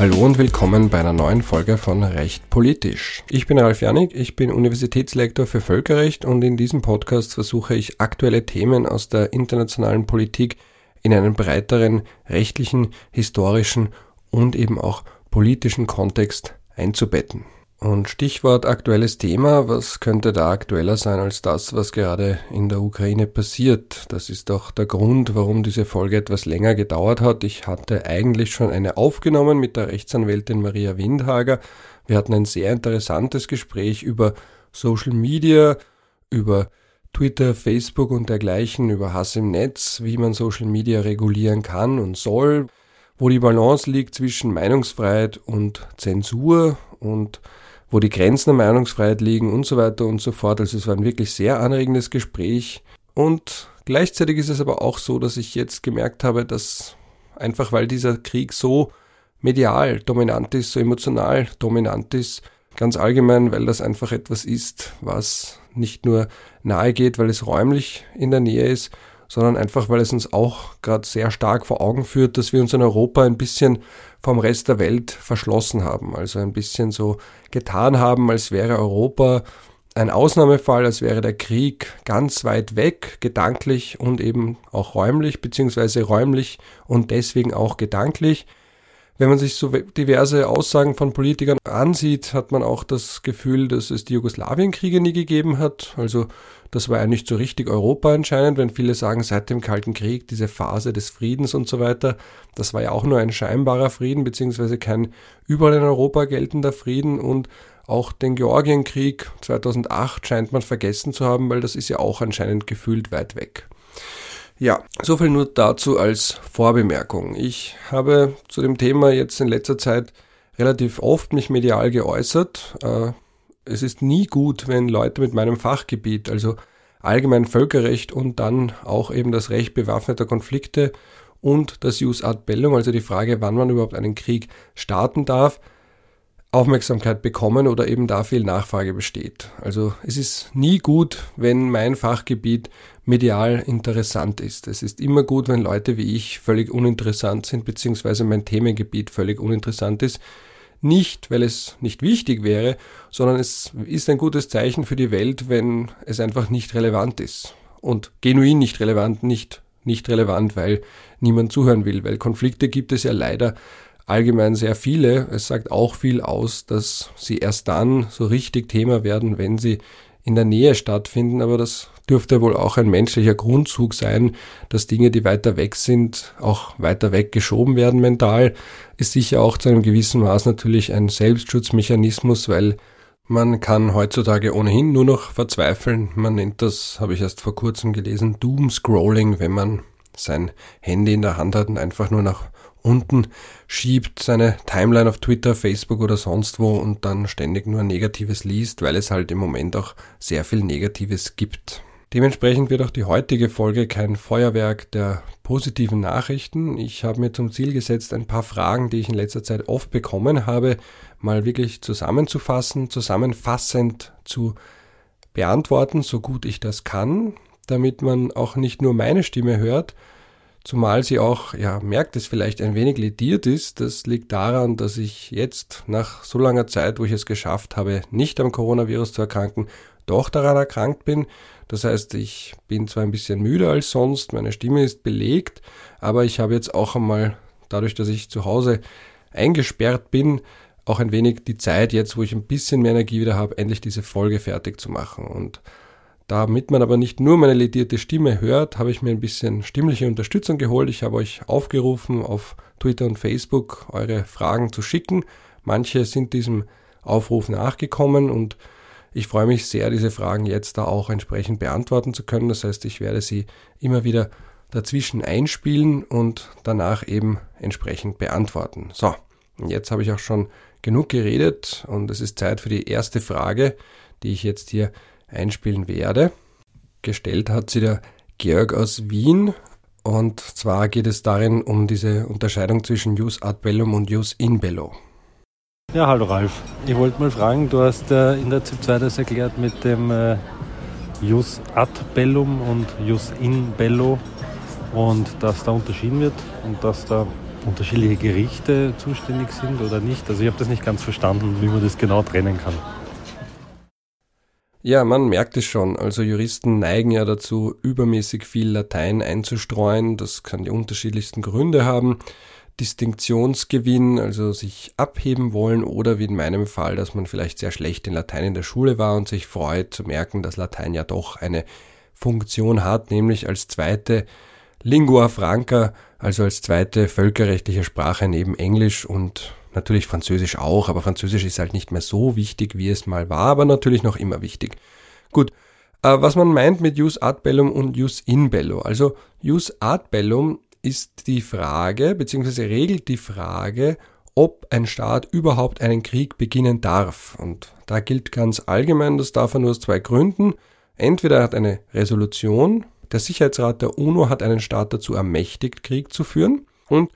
Hallo und willkommen bei einer neuen Folge von Recht politisch. Ich bin Ralf Janik, ich bin Universitätslektor für Völkerrecht und in diesem Podcast versuche ich aktuelle Themen aus der internationalen Politik in einen breiteren rechtlichen, historischen und eben auch politischen Kontext einzubetten. Und Stichwort aktuelles Thema, was könnte da aktueller sein als das, was gerade in der Ukraine passiert? Das ist doch der Grund, warum diese Folge etwas länger gedauert hat. Ich hatte eigentlich schon eine aufgenommen mit der Rechtsanwältin Maria Windhager. Wir hatten ein sehr interessantes Gespräch über Social Media, über Twitter, Facebook und dergleichen, über Hass im Netz, wie man Social Media regulieren kann und soll, wo die Balance liegt zwischen Meinungsfreiheit und Zensur und wo die Grenzen der Meinungsfreiheit liegen und so weiter und so fort. Also es war ein wirklich sehr anregendes Gespräch. Und gleichzeitig ist es aber auch so, dass ich jetzt gemerkt habe, dass einfach weil dieser Krieg so medial dominant ist, so emotional dominant ist, ganz allgemein, weil das einfach etwas ist, was nicht nur nahe geht, weil es räumlich in der Nähe ist, sondern einfach, weil es uns auch gerade sehr stark vor Augen führt, dass wir uns in Europa ein bisschen vom Rest der Welt verschlossen haben. Also ein bisschen so getan haben, als wäre Europa ein Ausnahmefall, als wäre der Krieg ganz weit weg, gedanklich und eben auch räumlich, beziehungsweise räumlich und deswegen auch gedanklich. Wenn man sich so diverse Aussagen von Politikern ansieht, hat man auch das Gefühl, dass es die Jugoslawienkriege nie gegeben hat. Also das war ja nicht so richtig Europa anscheinend, wenn viele sagen, seit dem Kalten Krieg, diese Phase des Friedens und so weiter, das war ja auch nur ein scheinbarer Frieden, beziehungsweise kein überall in Europa geltender Frieden und auch den Georgienkrieg 2008 scheint man vergessen zu haben, weil das ist ja auch anscheinend gefühlt weit weg. Ja, soviel nur dazu als Vorbemerkung. Ich habe zu dem Thema jetzt in letzter Zeit relativ oft mich medial geäußert. Äh, es ist nie gut, wenn Leute mit meinem Fachgebiet, also allgemein Völkerrecht und dann auch eben das Recht bewaffneter Konflikte und das Jus ad bellum, also die Frage, wann man überhaupt einen Krieg starten darf, Aufmerksamkeit bekommen oder eben da viel Nachfrage besteht. Also es ist nie gut, wenn mein Fachgebiet medial interessant ist. Es ist immer gut, wenn Leute wie ich völlig uninteressant sind, beziehungsweise mein Themengebiet völlig uninteressant ist. Nicht, weil es nicht wichtig wäre, sondern es ist ein gutes Zeichen für die Welt, wenn es einfach nicht relevant ist. Und genuin nicht relevant, nicht, nicht relevant, weil niemand zuhören will, weil Konflikte gibt es ja leider allgemein sehr viele. Es sagt auch viel aus, dass sie erst dann so richtig Thema werden, wenn sie in der Nähe stattfinden, aber das dürfte wohl auch ein menschlicher Grundzug sein, dass Dinge, die weiter weg sind, auch weiter weg geschoben werden mental, ist sicher auch zu einem gewissen Maß natürlich ein Selbstschutzmechanismus, weil man kann heutzutage ohnehin nur noch verzweifeln. Man nennt das, habe ich erst vor kurzem gelesen, Doom-Scrolling, wenn man sein Handy in der Hand hat und einfach nur nach unten schiebt, seine Timeline auf Twitter, Facebook oder sonst wo und dann ständig nur Negatives liest, weil es halt im Moment auch sehr viel Negatives gibt. Dementsprechend wird auch die heutige Folge kein Feuerwerk der positiven Nachrichten. Ich habe mir zum Ziel gesetzt, ein paar Fragen, die ich in letzter Zeit oft bekommen habe, mal wirklich zusammenzufassen, zusammenfassend zu beantworten, so gut ich das kann, damit man auch nicht nur meine Stimme hört, Zumal sie auch, ja, merkt es vielleicht ein wenig lediert ist. Das liegt daran, dass ich jetzt nach so langer Zeit, wo ich es geschafft habe, nicht am Coronavirus zu erkranken, doch daran erkrankt bin. Das heißt, ich bin zwar ein bisschen müder als sonst, meine Stimme ist belegt, aber ich habe jetzt auch einmal, dadurch, dass ich zu Hause eingesperrt bin, auch ein wenig die Zeit jetzt, wo ich ein bisschen mehr Energie wieder habe, endlich diese Folge fertig zu machen. Und damit man aber nicht nur meine ledierte Stimme hört, habe ich mir ein bisschen stimmliche Unterstützung geholt. Ich habe euch aufgerufen, auf Twitter und Facebook eure Fragen zu schicken. Manche sind diesem Aufruf nachgekommen und ich freue mich sehr, diese Fragen jetzt da auch entsprechend beantworten zu können. Das heißt, ich werde sie immer wieder dazwischen einspielen und danach eben entsprechend beantworten. So, jetzt habe ich auch schon genug geredet und es ist Zeit für die erste Frage, die ich jetzt hier einspielen werde. Gestellt hat sie der Georg aus Wien. Und zwar geht es darin um diese Unterscheidung zwischen Jus ad bellum und Jus in bello. Ja, hallo Ralf. Ich wollte mal fragen, du hast äh, in der ZIP 2 das erklärt mit dem äh, Jus ad bellum und Jus in bello und dass da unterschieden wird und dass da unterschiedliche Gerichte zuständig sind oder nicht. Also ich habe das nicht ganz verstanden, wie man das genau trennen kann. Ja, man merkt es schon. Also Juristen neigen ja dazu, übermäßig viel Latein einzustreuen. Das kann die unterschiedlichsten Gründe haben. Distinktionsgewinn, also sich abheben wollen oder wie in meinem Fall, dass man vielleicht sehr schlecht in Latein in der Schule war und sich freut zu merken, dass Latein ja doch eine Funktion hat, nämlich als zweite Lingua Franca, also als zweite völkerrechtliche Sprache neben Englisch und natürlich Französisch auch, aber Französisch ist halt nicht mehr so wichtig, wie es mal war, aber natürlich noch immer wichtig. Gut, äh, was man meint mit Jus ad bellum und Jus in bello. Also Jus ad bellum ist die Frage, beziehungsweise regelt die Frage, ob ein Staat überhaupt einen Krieg beginnen darf. Und da gilt ganz allgemein, das darf er nur aus zwei Gründen. Entweder er hat eine Resolution, der Sicherheitsrat der UNO hat einen Staat dazu ermächtigt, Krieg zu führen. Und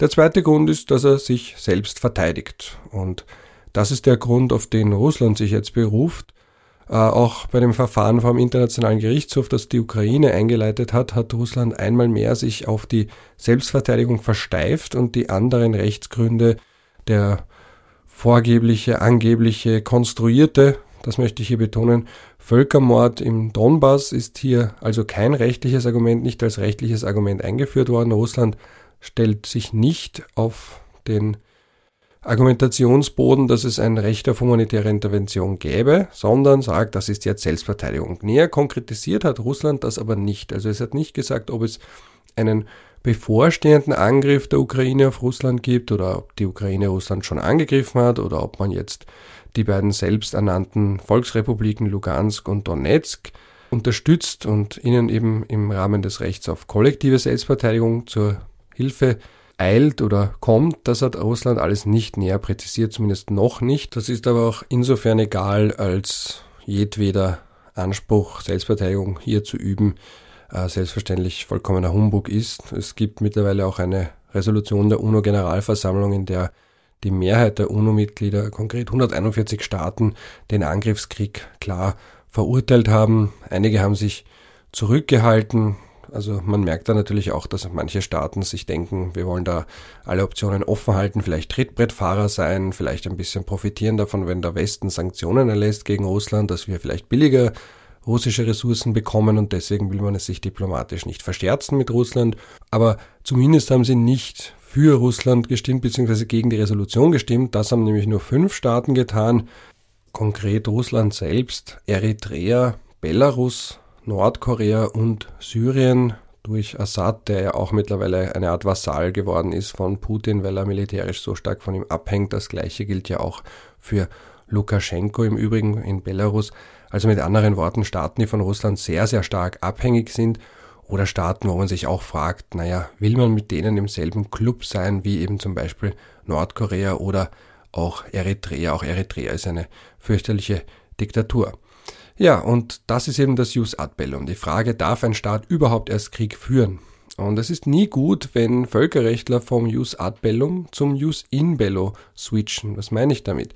der zweite Grund ist, dass er sich selbst verteidigt. Und das ist der Grund, auf den Russland sich jetzt beruft. Äh, auch bei dem Verfahren vom Internationalen Gerichtshof, das die Ukraine eingeleitet hat, hat Russland einmal mehr sich auf die Selbstverteidigung versteift und die anderen Rechtsgründe, der vorgebliche, angebliche, konstruierte, das möchte ich hier betonen, Völkermord im Donbass ist hier also kein rechtliches Argument, nicht als rechtliches Argument eingeführt worden. Russland stellt sich nicht auf den Argumentationsboden, dass es ein Recht auf humanitäre Intervention gäbe, sondern sagt, das ist jetzt Selbstverteidigung. Näher konkretisiert hat Russland das aber nicht. Also es hat nicht gesagt, ob es einen bevorstehenden Angriff der Ukraine auf Russland gibt oder ob die Ukraine Russland schon angegriffen hat oder ob man jetzt die beiden selbsternannten Volksrepubliken Lugansk und Donetsk unterstützt und ihnen eben im Rahmen des Rechts auf kollektive Selbstverteidigung zur Hilfe eilt oder kommt, das hat Russland alles nicht näher präzisiert, zumindest noch nicht. Das ist aber auch insofern egal, als jedweder Anspruch, Selbstverteidigung hier zu üben, äh, selbstverständlich vollkommener Humbug ist. Es gibt mittlerweile auch eine Resolution der UNO-Generalversammlung, in der die Mehrheit der UNO-Mitglieder, konkret 141 Staaten, den Angriffskrieg klar verurteilt haben. Einige haben sich zurückgehalten, also man merkt da natürlich auch, dass manche Staaten sich denken, wir wollen da alle Optionen offen halten, vielleicht Trittbrettfahrer sein, vielleicht ein bisschen profitieren davon, wenn der Westen Sanktionen erlässt gegen Russland, dass wir vielleicht billiger russische Ressourcen bekommen und deswegen will man es sich diplomatisch nicht verscherzen mit Russland. Aber zumindest haben sie nicht für Russland gestimmt, beziehungsweise gegen die Resolution gestimmt. Das haben nämlich nur fünf Staaten getan. Konkret Russland selbst, Eritrea, Belarus, Nordkorea und Syrien durch Assad, der ja auch mittlerweile eine Art Vasall geworden ist von Putin, weil er militärisch so stark von ihm abhängt. Das gleiche gilt ja auch für Lukaschenko im Übrigen in Belarus. Also mit anderen Worten Staaten, die von Russland sehr, sehr stark abhängig sind oder Staaten, wo man sich auch fragt, naja, will man mit denen im selben Club sein wie eben zum Beispiel Nordkorea oder auch Eritrea. Auch Eritrea ist eine fürchterliche Diktatur. Ja, und das ist eben das Jus ad bellum. Die Frage, darf ein Staat überhaupt erst Krieg führen? Und es ist nie gut, wenn Völkerrechtler vom Jus ad bellum zum Jus in bello switchen. Was meine ich damit?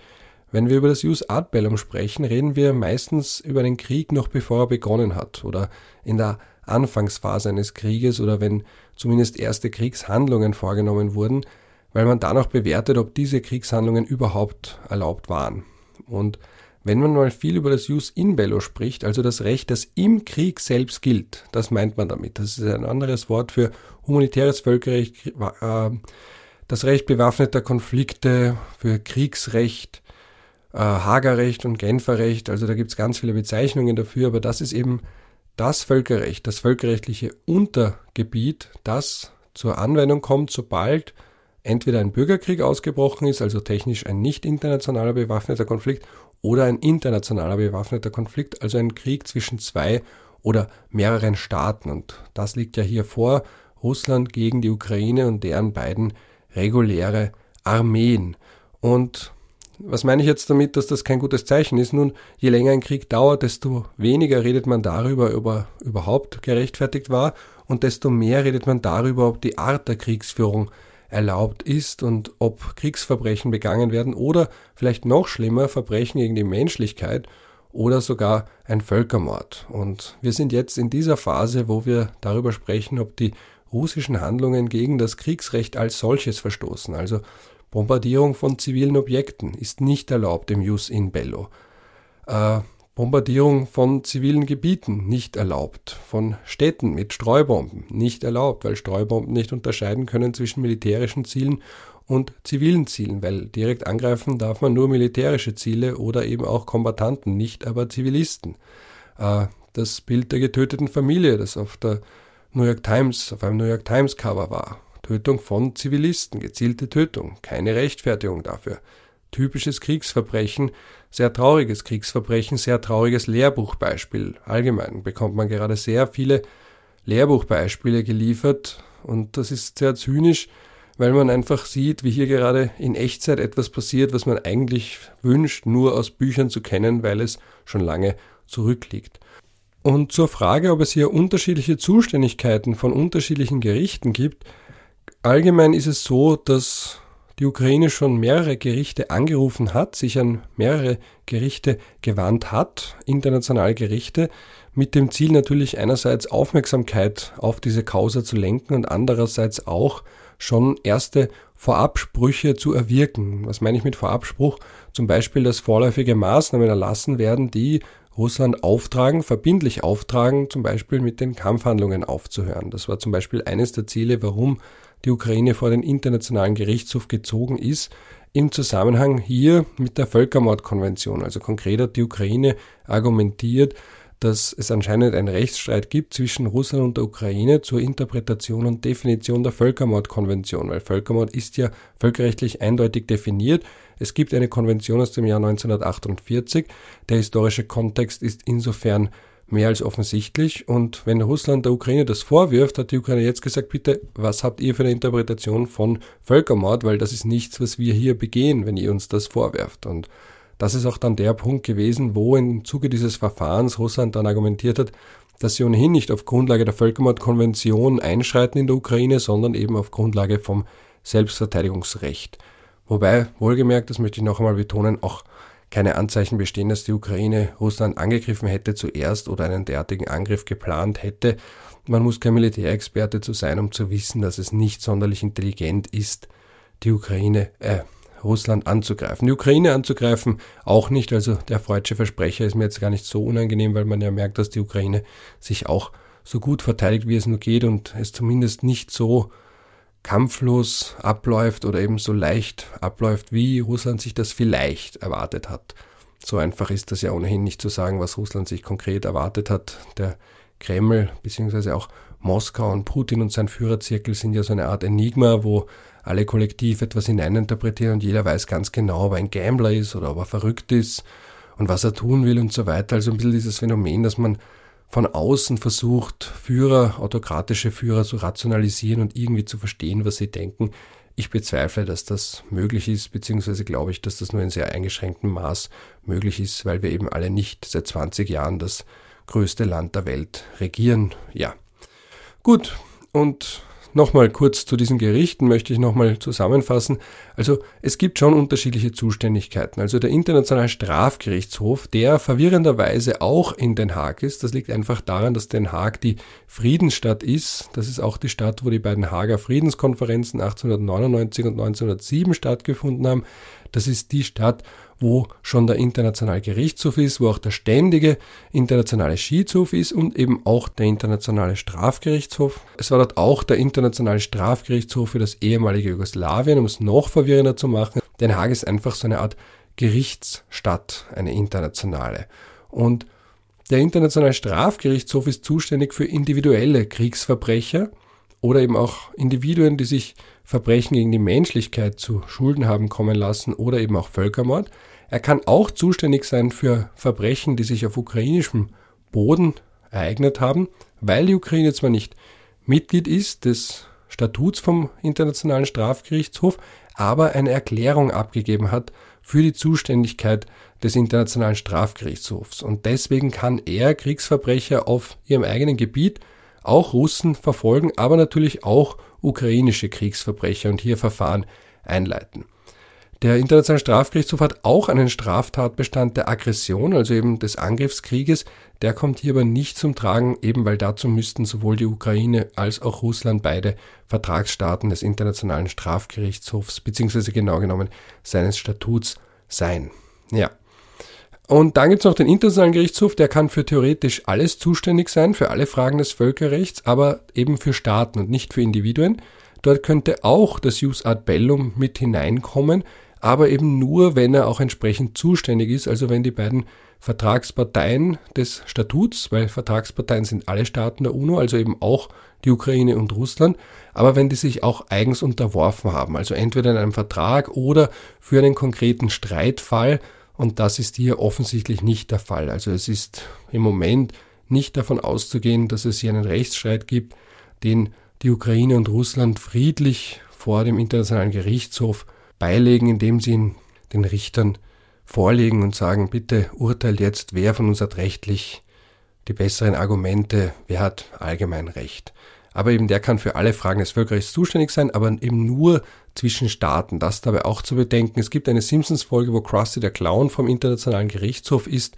Wenn wir über das Jus ad bellum sprechen, reden wir meistens über den Krieg noch bevor er begonnen hat oder in der Anfangsphase eines Krieges oder wenn zumindest erste Kriegshandlungen vorgenommen wurden, weil man dann auch bewertet, ob diese Kriegshandlungen überhaupt erlaubt waren. Und wenn man mal viel über das Jus in bello spricht, also das Recht, das im Krieg selbst gilt, das meint man damit. Das ist ein anderes Wort für humanitäres Völkerrecht, äh, das Recht bewaffneter Konflikte, für Kriegsrecht, äh, Hagerrecht und Genferrecht. Also da gibt es ganz viele Bezeichnungen dafür, aber das ist eben das Völkerrecht, das völkerrechtliche Untergebiet, das zur Anwendung kommt, sobald entweder ein Bürgerkrieg ausgebrochen ist, also technisch ein nicht internationaler bewaffneter Konflikt, oder ein internationaler bewaffneter Konflikt, also ein Krieg zwischen zwei oder mehreren Staaten. Und das liegt ja hier vor, Russland gegen die Ukraine und deren beiden reguläre Armeen. Und was meine ich jetzt damit, dass das kein gutes Zeichen ist? Nun, je länger ein Krieg dauert, desto weniger redet man darüber, ob er überhaupt gerechtfertigt war und desto mehr redet man darüber, ob die Art der Kriegsführung erlaubt ist und ob Kriegsverbrechen begangen werden oder vielleicht noch schlimmer Verbrechen gegen die Menschlichkeit oder sogar ein Völkermord. Und wir sind jetzt in dieser Phase, wo wir darüber sprechen, ob die russischen Handlungen gegen das Kriegsrecht als solches verstoßen. Also Bombardierung von zivilen Objekten ist nicht erlaubt im Jus in Bello. Äh, Bombardierung von zivilen Gebieten nicht erlaubt, von Städten mit Streubomben nicht erlaubt, weil Streubomben nicht unterscheiden können zwischen militärischen Zielen und zivilen Zielen, weil direkt angreifen darf man nur militärische Ziele oder eben auch Kombattanten, nicht aber Zivilisten. Äh, das Bild der getöteten Familie, das auf der New York Times, auf einem New York Times Cover war. Tötung von Zivilisten, gezielte Tötung, keine Rechtfertigung dafür. Typisches Kriegsverbrechen, sehr trauriges Kriegsverbrechen, sehr trauriges Lehrbuchbeispiel. Allgemein bekommt man gerade sehr viele Lehrbuchbeispiele geliefert und das ist sehr zynisch, weil man einfach sieht, wie hier gerade in Echtzeit etwas passiert, was man eigentlich wünscht, nur aus Büchern zu kennen, weil es schon lange zurückliegt. Und zur Frage, ob es hier unterschiedliche Zuständigkeiten von unterschiedlichen Gerichten gibt, allgemein ist es so, dass die Ukraine schon mehrere Gerichte angerufen hat, sich an mehrere Gerichte gewandt hat, internationale Gerichte, mit dem Ziel natürlich einerseits Aufmerksamkeit auf diese Causa zu lenken und andererseits auch schon erste Vorabsprüche zu erwirken. Was meine ich mit Vorabspruch? Zum Beispiel, dass vorläufige Maßnahmen erlassen werden, die Russland auftragen, verbindlich auftragen, zum Beispiel mit den Kampfhandlungen aufzuhören. Das war zum Beispiel eines der Ziele, warum die Ukraine vor den Internationalen Gerichtshof gezogen ist, im Zusammenhang hier mit der Völkermordkonvention. Also konkret hat die Ukraine argumentiert, dass es anscheinend einen Rechtsstreit gibt zwischen Russland und der Ukraine zur Interpretation und Definition der Völkermordkonvention, weil Völkermord ist ja völkerrechtlich eindeutig definiert. Es gibt eine Konvention aus dem Jahr 1948. Der historische Kontext ist insofern mehr als offensichtlich. Und wenn Russland der Ukraine das vorwirft, hat die Ukraine jetzt gesagt, bitte, was habt ihr für eine Interpretation von Völkermord? Weil das ist nichts, was wir hier begehen, wenn ihr uns das vorwerft. Und das ist auch dann der Punkt gewesen, wo im Zuge dieses Verfahrens Russland dann argumentiert hat, dass sie ohnehin nicht auf Grundlage der Völkermordkonvention einschreiten in der Ukraine, sondern eben auf Grundlage vom Selbstverteidigungsrecht. Wobei, wohlgemerkt, das möchte ich noch einmal betonen, auch keine Anzeichen bestehen, dass die Ukraine Russland angegriffen hätte zuerst oder einen derartigen Angriff geplant hätte. Man muss kein Militärexperte zu sein, um zu wissen, dass es nicht sonderlich intelligent ist, die Ukraine, äh, Russland anzugreifen. Die Ukraine anzugreifen auch nicht, also der freudsche Versprecher ist mir jetzt gar nicht so unangenehm, weil man ja merkt, dass die Ukraine sich auch so gut verteidigt, wie es nur geht und es zumindest nicht so kampflos abläuft oder eben so leicht abläuft, wie Russland sich das vielleicht erwartet hat. So einfach ist das ja ohnehin nicht zu sagen, was Russland sich konkret erwartet hat. Der Kreml beziehungsweise auch Moskau und Putin und sein Führerzirkel sind ja so eine Art Enigma, wo alle kollektiv etwas hineininterpretieren und jeder weiß ganz genau, ob er ein Gambler ist oder ob er verrückt ist und was er tun will und so weiter. Also ein bisschen dieses Phänomen, dass man von außen versucht, Führer, autokratische Führer zu rationalisieren und irgendwie zu verstehen, was sie denken. Ich bezweifle, dass das möglich ist, beziehungsweise glaube ich, dass das nur in sehr eingeschränktem Maß möglich ist, weil wir eben alle nicht seit 20 Jahren das größte Land der Welt regieren. Ja. Gut. Und Nochmal kurz zu diesen Gerichten möchte ich nochmal zusammenfassen. Also es gibt schon unterschiedliche Zuständigkeiten. Also der Internationale Strafgerichtshof, der verwirrenderweise auch in Den Haag ist, das liegt einfach daran, dass Den Haag die Friedensstadt ist. Das ist auch die Stadt, wo die beiden Haager Friedenskonferenzen 1899 und 1907 stattgefunden haben. Das ist die Stadt, wo schon der Internationale Gerichtshof ist, wo auch der ständige Internationale Schiedshof ist und eben auch der Internationale Strafgerichtshof. Es war dort auch der Internationale Strafgerichtshof für das ehemalige Jugoslawien, um es noch verwirrender zu machen. Den Haag ist einfach so eine Art Gerichtsstadt, eine internationale. Und der Internationale Strafgerichtshof ist zuständig für individuelle Kriegsverbrecher oder eben auch Individuen, die sich Verbrechen gegen die Menschlichkeit zu Schulden haben kommen lassen oder eben auch Völkermord. Er kann auch zuständig sein für Verbrechen, die sich auf ukrainischem Boden ereignet haben, weil die Ukraine zwar nicht Mitglied ist des Statuts vom Internationalen Strafgerichtshof, aber eine Erklärung abgegeben hat für die Zuständigkeit des Internationalen Strafgerichtshofs. Und deswegen kann er Kriegsverbrecher auf ihrem eigenen Gebiet auch Russen verfolgen, aber natürlich auch ukrainische Kriegsverbrecher und hier Verfahren einleiten. Der Internationale Strafgerichtshof hat auch einen Straftatbestand der Aggression, also eben des Angriffskrieges. Der kommt hier aber nicht zum Tragen, eben weil dazu müssten sowohl die Ukraine als auch Russland beide Vertragsstaaten des Internationalen Strafgerichtshofs, beziehungsweise genau genommen seines Statuts sein. Ja. Und dann gibt es noch den Internationalen Gerichtshof, der kann für theoretisch alles zuständig sein, für alle Fragen des Völkerrechts, aber eben für Staaten und nicht für Individuen. Dort könnte auch das Jus ad bellum mit hineinkommen, aber eben nur, wenn er auch entsprechend zuständig ist, also wenn die beiden Vertragsparteien des Statuts, weil Vertragsparteien sind alle Staaten der UNO, also eben auch die Ukraine und Russland, aber wenn die sich auch eigens unterworfen haben, also entweder in einem Vertrag oder für einen konkreten Streitfall, und das ist hier offensichtlich nicht der Fall. Also es ist im Moment nicht davon auszugehen, dass es hier einen Rechtsstreit gibt, den die Ukraine und Russland friedlich vor dem Internationalen Gerichtshof beilegen, indem sie ihn den Richtern vorlegen und sagen, bitte urteilt jetzt, wer von uns hat rechtlich die besseren Argumente, wer hat allgemein Recht. Aber eben der kann für alle Fragen des Völkerrechts zuständig sein, aber eben nur zwischen Staaten. Das dabei auch zu bedenken. Es gibt eine Simpsons-Folge, wo Krusty der Clown vom Internationalen Gerichtshof ist.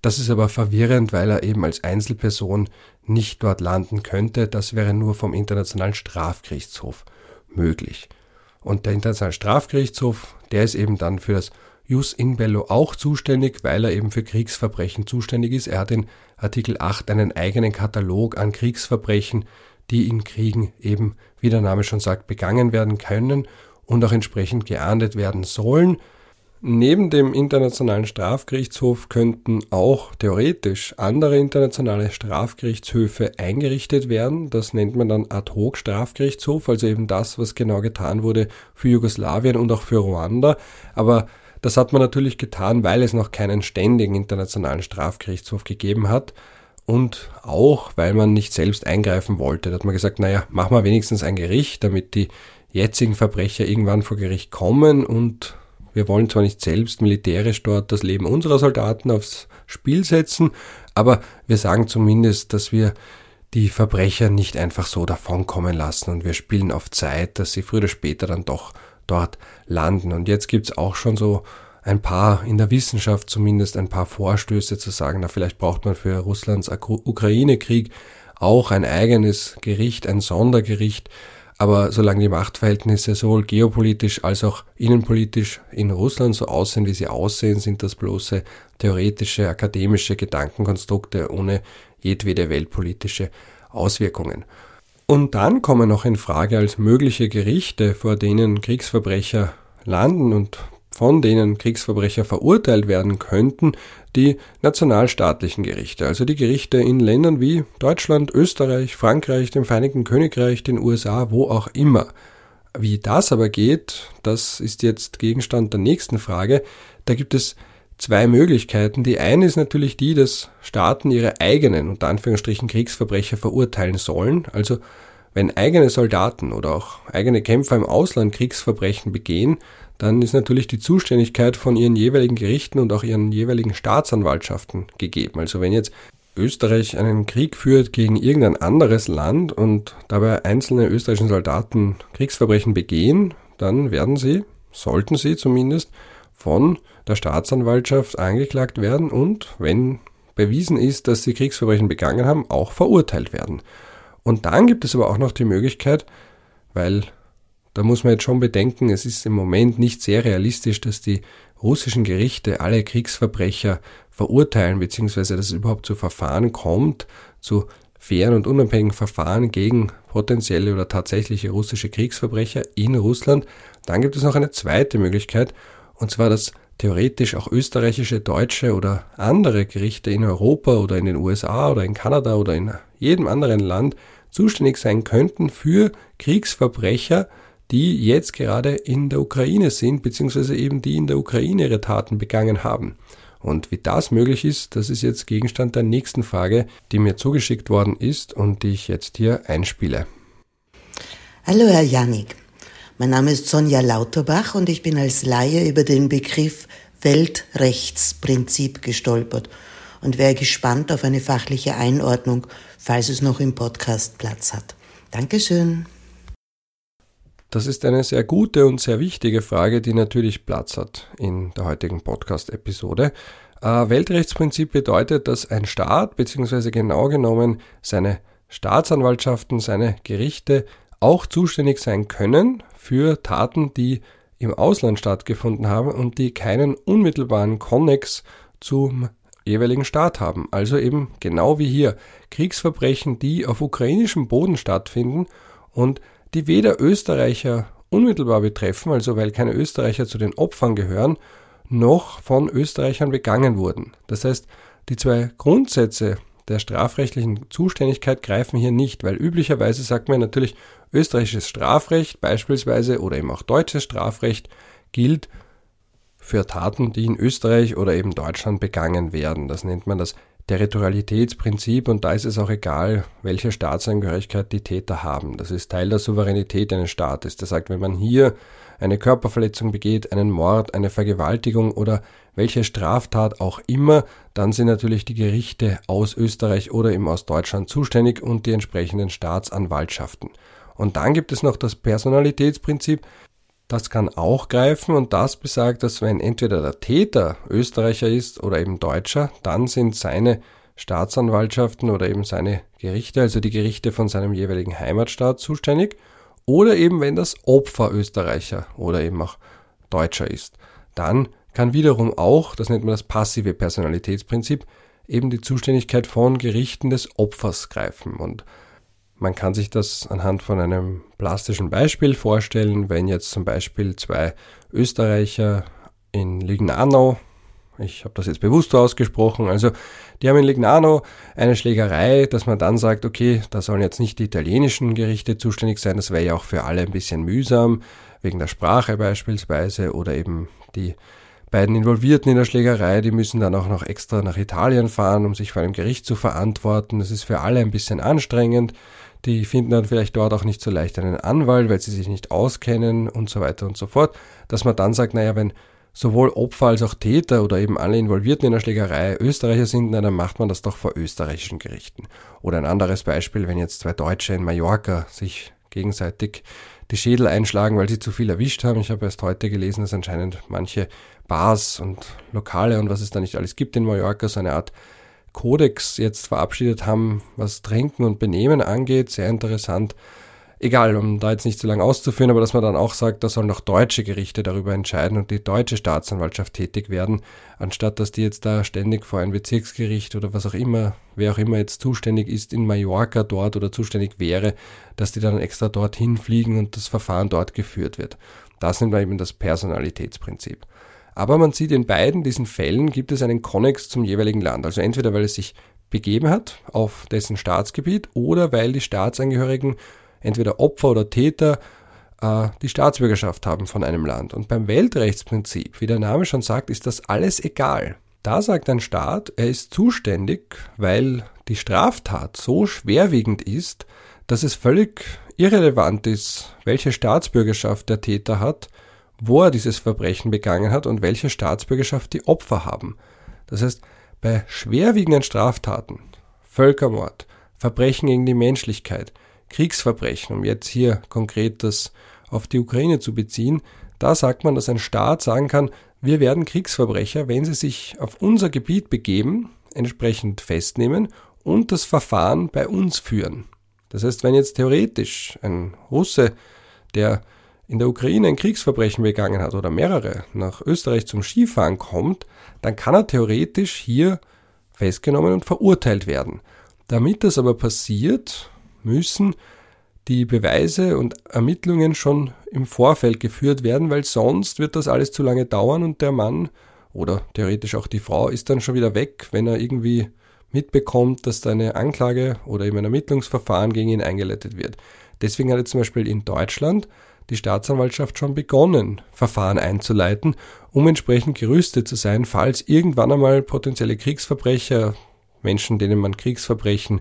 Das ist aber verwirrend, weil er eben als Einzelperson nicht dort landen könnte. Das wäre nur vom Internationalen Strafgerichtshof möglich. Und der Internationale Strafgerichtshof, der ist eben dann für das Jus in bello auch zuständig, weil er eben für Kriegsverbrechen zuständig ist. Er hat in Artikel 8 einen eigenen Katalog an Kriegsverbrechen, die in Kriegen eben, wie der Name schon sagt, begangen werden können und auch entsprechend geahndet werden sollen. Neben dem Internationalen Strafgerichtshof könnten auch theoretisch andere internationale Strafgerichtshöfe eingerichtet werden. Das nennt man dann Ad-Hoc-Strafgerichtshof, also eben das, was genau getan wurde für Jugoslawien und auch für Ruanda. Aber das hat man natürlich getan, weil es noch keinen ständigen internationalen Strafgerichtshof gegeben hat und auch, weil man nicht selbst eingreifen wollte. Da hat man gesagt, naja, machen wir wenigstens ein Gericht, damit die jetzigen Verbrecher irgendwann vor Gericht kommen und wir wollen zwar nicht selbst militärisch dort das Leben unserer Soldaten aufs Spiel setzen, aber wir sagen zumindest, dass wir die Verbrecher nicht einfach so davonkommen lassen und wir spielen auf Zeit, dass sie früher oder später dann doch dort landen. Und jetzt gibt's auch schon so ein paar, in der Wissenschaft zumindest ein paar Vorstöße zu sagen, na vielleicht braucht man für Russlands Ukraine-Krieg auch ein eigenes Gericht, ein Sondergericht, aber solange die Machtverhältnisse sowohl geopolitisch als auch innenpolitisch in Russland so aussehen, wie sie aussehen, sind das bloße theoretische, akademische Gedankenkonstrukte ohne jedwede weltpolitische Auswirkungen. Und dann kommen noch in Frage als mögliche Gerichte, vor denen Kriegsverbrecher landen und von denen Kriegsverbrecher verurteilt werden könnten, die nationalstaatlichen Gerichte, also die Gerichte in Ländern wie Deutschland, Österreich, Frankreich, dem Vereinigten Königreich, den USA, wo auch immer. Wie das aber geht, das ist jetzt Gegenstand der nächsten Frage. Da gibt es zwei Möglichkeiten. Die eine ist natürlich die, dass Staaten ihre eigenen, unter Anführungsstrichen, Kriegsverbrecher verurteilen sollen. Also wenn eigene Soldaten oder auch eigene Kämpfer im Ausland Kriegsverbrechen begehen, dann ist natürlich die Zuständigkeit von ihren jeweiligen Gerichten und auch ihren jeweiligen Staatsanwaltschaften gegeben. Also wenn jetzt Österreich einen Krieg führt gegen irgendein anderes Land und dabei einzelne österreichischen Soldaten Kriegsverbrechen begehen, dann werden sie, sollten sie zumindest, von der Staatsanwaltschaft angeklagt werden und, wenn bewiesen ist, dass sie Kriegsverbrechen begangen haben, auch verurteilt werden. Und dann gibt es aber auch noch die Möglichkeit, weil da muss man jetzt schon bedenken, es ist im Moment nicht sehr realistisch, dass die russischen Gerichte alle Kriegsverbrecher verurteilen, beziehungsweise dass es überhaupt zu Verfahren kommt, zu fairen und unabhängigen Verfahren gegen potenzielle oder tatsächliche russische Kriegsverbrecher in Russland. Dann gibt es noch eine zweite Möglichkeit, und zwar, dass theoretisch auch österreichische, deutsche oder andere Gerichte in Europa oder in den USA oder in Kanada oder in jedem anderen Land zuständig sein könnten für Kriegsverbrecher, die jetzt gerade in der Ukraine sind, beziehungsweise eben die in der Ukraine ihre Taten begangen haben. Und wie das möglich ist, das ist jetzt Gegenstand der nächsten Frage, die mir zugeschickt worden ist und die ich jetzt hier einspiele. Hallo Herr Janik, mein Name ist Sonja Lauterbach und ich bin als Laie über den Begriff Weltrechtsprinzip gestolpert und wäre gespannt auf eine fachliche Einordnung, falls es noch im Podcast Platz hat. Dankeschön. Das ist eine sehr gute und sehr wichtige Frage, die natürlich Platz hat in der heutigen Podcast-Episode. Äh, Weltrechtsprinzip bedeutet, dass ein Staat, beziehungsweise genau genommen seine Staatsanwaltschaften, seine Gerichte auch zuständig sein können für Taten, die im Ausland stattgefunden haben und die keinen unmittelbaren Konnex zum jeweiligen Staat haben. Also eben genau wie hier Kriegsverbrechen, die auf ukrainischem Boden stattfinden und die weder Österreicher unmittelbar betreffen, also weil keine Österreicher zu den Opfern gehören, noch von Österreichern begangen wurden. Das heißt, die zwei Grundsätze der strafrechtlichen Zuständigkeit greifen hier nicht, weil üblicherweise sagt man natürlich, österreichisches Strafrecht beispielsweise oder eben auch deutsches Strafrecht gilt für Taten, die in Österreich oder eben Deutschland begangen werden. Das nennt man das Territorialitätsprinzip und da ist es auch egal, welche Staatsangehörigkeit die Täter haben. Das ist Teil der Souveränität eines Staates. Der sagt, wenn man hier eine Körperverletzung begeht, einen Mord, eine Vergewaltigung oder welche Straftat auch immer, dann sind natürlich die Gerichte aus Österreich oder eben aus Deutschland zuständig und die entsprechenden Staatsanwaltschaften. Und dann gibt es noch das Personalitätsprinzip. Das kann auch greifen und das besagt, dass wenn entweder der Täter Österreicher ist oder eben Deutscher, dann sind seine Staatsanwaltschaften oder eben seine Gerichte, also die Gerichte von seinem jeweiligen Heimatstaat zuständig. Oder eben wenn das Opfer Österreicher oder eben auch Deutscher ist. Dann kann wiederum auch, das nennt man das passive Personalitätsprinzip, eben die Zuständigkeit von Gerichten des Opfers greifen. Und man kann sich das anhand von einem plastischen Beispiel vorstellen, wenn jetzt zum Beispiel zwei Österreicher in Lignano, ich habe das jetzt bewusst ausgesprochen, also die haben in Lignano eine Schlägerei, dass man dann sagt, okay, da sollen jetzt nicht die italienischen Gerichte zuständig sein, das wäre ja auch für alle ein bisschen mühsam, wegen der Sprache beispielsweise oder eben die beiden Involvierten in der Schlägerei, die müssen dann auch noch extra nach Italien fahren, um sich vor einem Gericht zu verantworten. Das ist für alle ein bisschen anstrengend. Die finden dann vielleicht dort auch nicht so leicht einen Anwalt, weil sie sich nicht auskennen und so weiter und so fort. Dass man dann sagt, naja, wenn sowohl Opfer als auch Täter oder eben alle Involvierten in der Schlägerei Österreicher sind, na, dann macht man das doch vor österreichischen Gerichten. Oder ein anderes Beispiel, wenn jetzt zwei Deutsche in Mallorca sich gegenseitig die Schädel einschlagen, weil sie zu viel erwischt haben. Ich habe erst heute gelesen, dass anscheinend manche Bars und Lokale und was es da nicht alles gibt in Mallorca so eine Art Kodex jetzt verabschiedet haben, was Trinken und Benehmen angeht. Sehr interessant. Egal, um da jetzt nicht zu lange auszuführen, aber dass man dann auch sagt, da sollen noch deutsche Gerichte darüber entscheiden und die deutsche Staatsanwaltschaft tätig werden, anstatt dass die jetzt da ständig vor ein Bezirksgericht oder was auch immer, wer auch immer jetzt zuständig ist in Mallorca dort oder zuständig wäre, dass die dann extra dorthin fliegen und das Verfahren dort geführt wird. Das nennt man eben das Personalitätsprinzip. Aber man sieht in beiden diesen Fällen gibt es einen Konnex zum jeweiligen Land. Also entweder weil es sich begeben hat auf dessen Staatsgebiet oder weil die Staatsangehörigen entweder Opfer oder Täter äh, die Staatsbürgerschaft haben von einem Land. Und beim Weltrechtsprinzip, wie der Name schon sagt, ist das alles egal. Da sagt ein Staat, er ist zuständig, weil die Straftat so schwerwiegend ist, dass es völlig irrelevant ist, welche Staatsbürgerschaft der Täter hat wo er dieses Verbrechen begangen hat und welche Staatsbürgerschaft die Opfer haben. Das heißt, bei schwerwiegenden Straftaten, Völkermord, Verbrechen gegen die Menschlichkeit, Kriegsverbrechen, um jetzt hier konkret das auf die Ukraine zu beziehen, da sagt man, dass ein Staat sagen kann, wir werden Kriegsverbrecher, wenn sie sich auf unser Gebiet begeben, entsprechend festnehmen und das Verfahren bei uns führen. Das heißt, wenn jetzt theoretisch ein Russe, der in der Ukraine ein Kriegsverbrechen begangen hat oder mehrere nach Österreich zum Skifahren kommt, dann kann er theoretisch hier festgenommen und verurteilt werden. Damit das aber passiert, müssen die Beweise und Ermittlungen schon im Vorfeld geführt werden, weil sonst wird das alles zu lange dauern und der Mann oder theoretisch auch die Frau ist dann schon wieder weg, wenn er irgendwie mitbekommt, dass da eine Anklage oder eben ein Ermittlungsverfahren gegen ihn eingeleitet wird. Deswegen hat er zum Beispiel in Deutschland die Staatsanwaltschaft schon begonnen, Verfahren einzuleiten, um entsprechend gerüstet zu sein, falls irgendwann einmal potenzielle Kriegsverbrecher, Menschen, denen man Kriegsverbrechen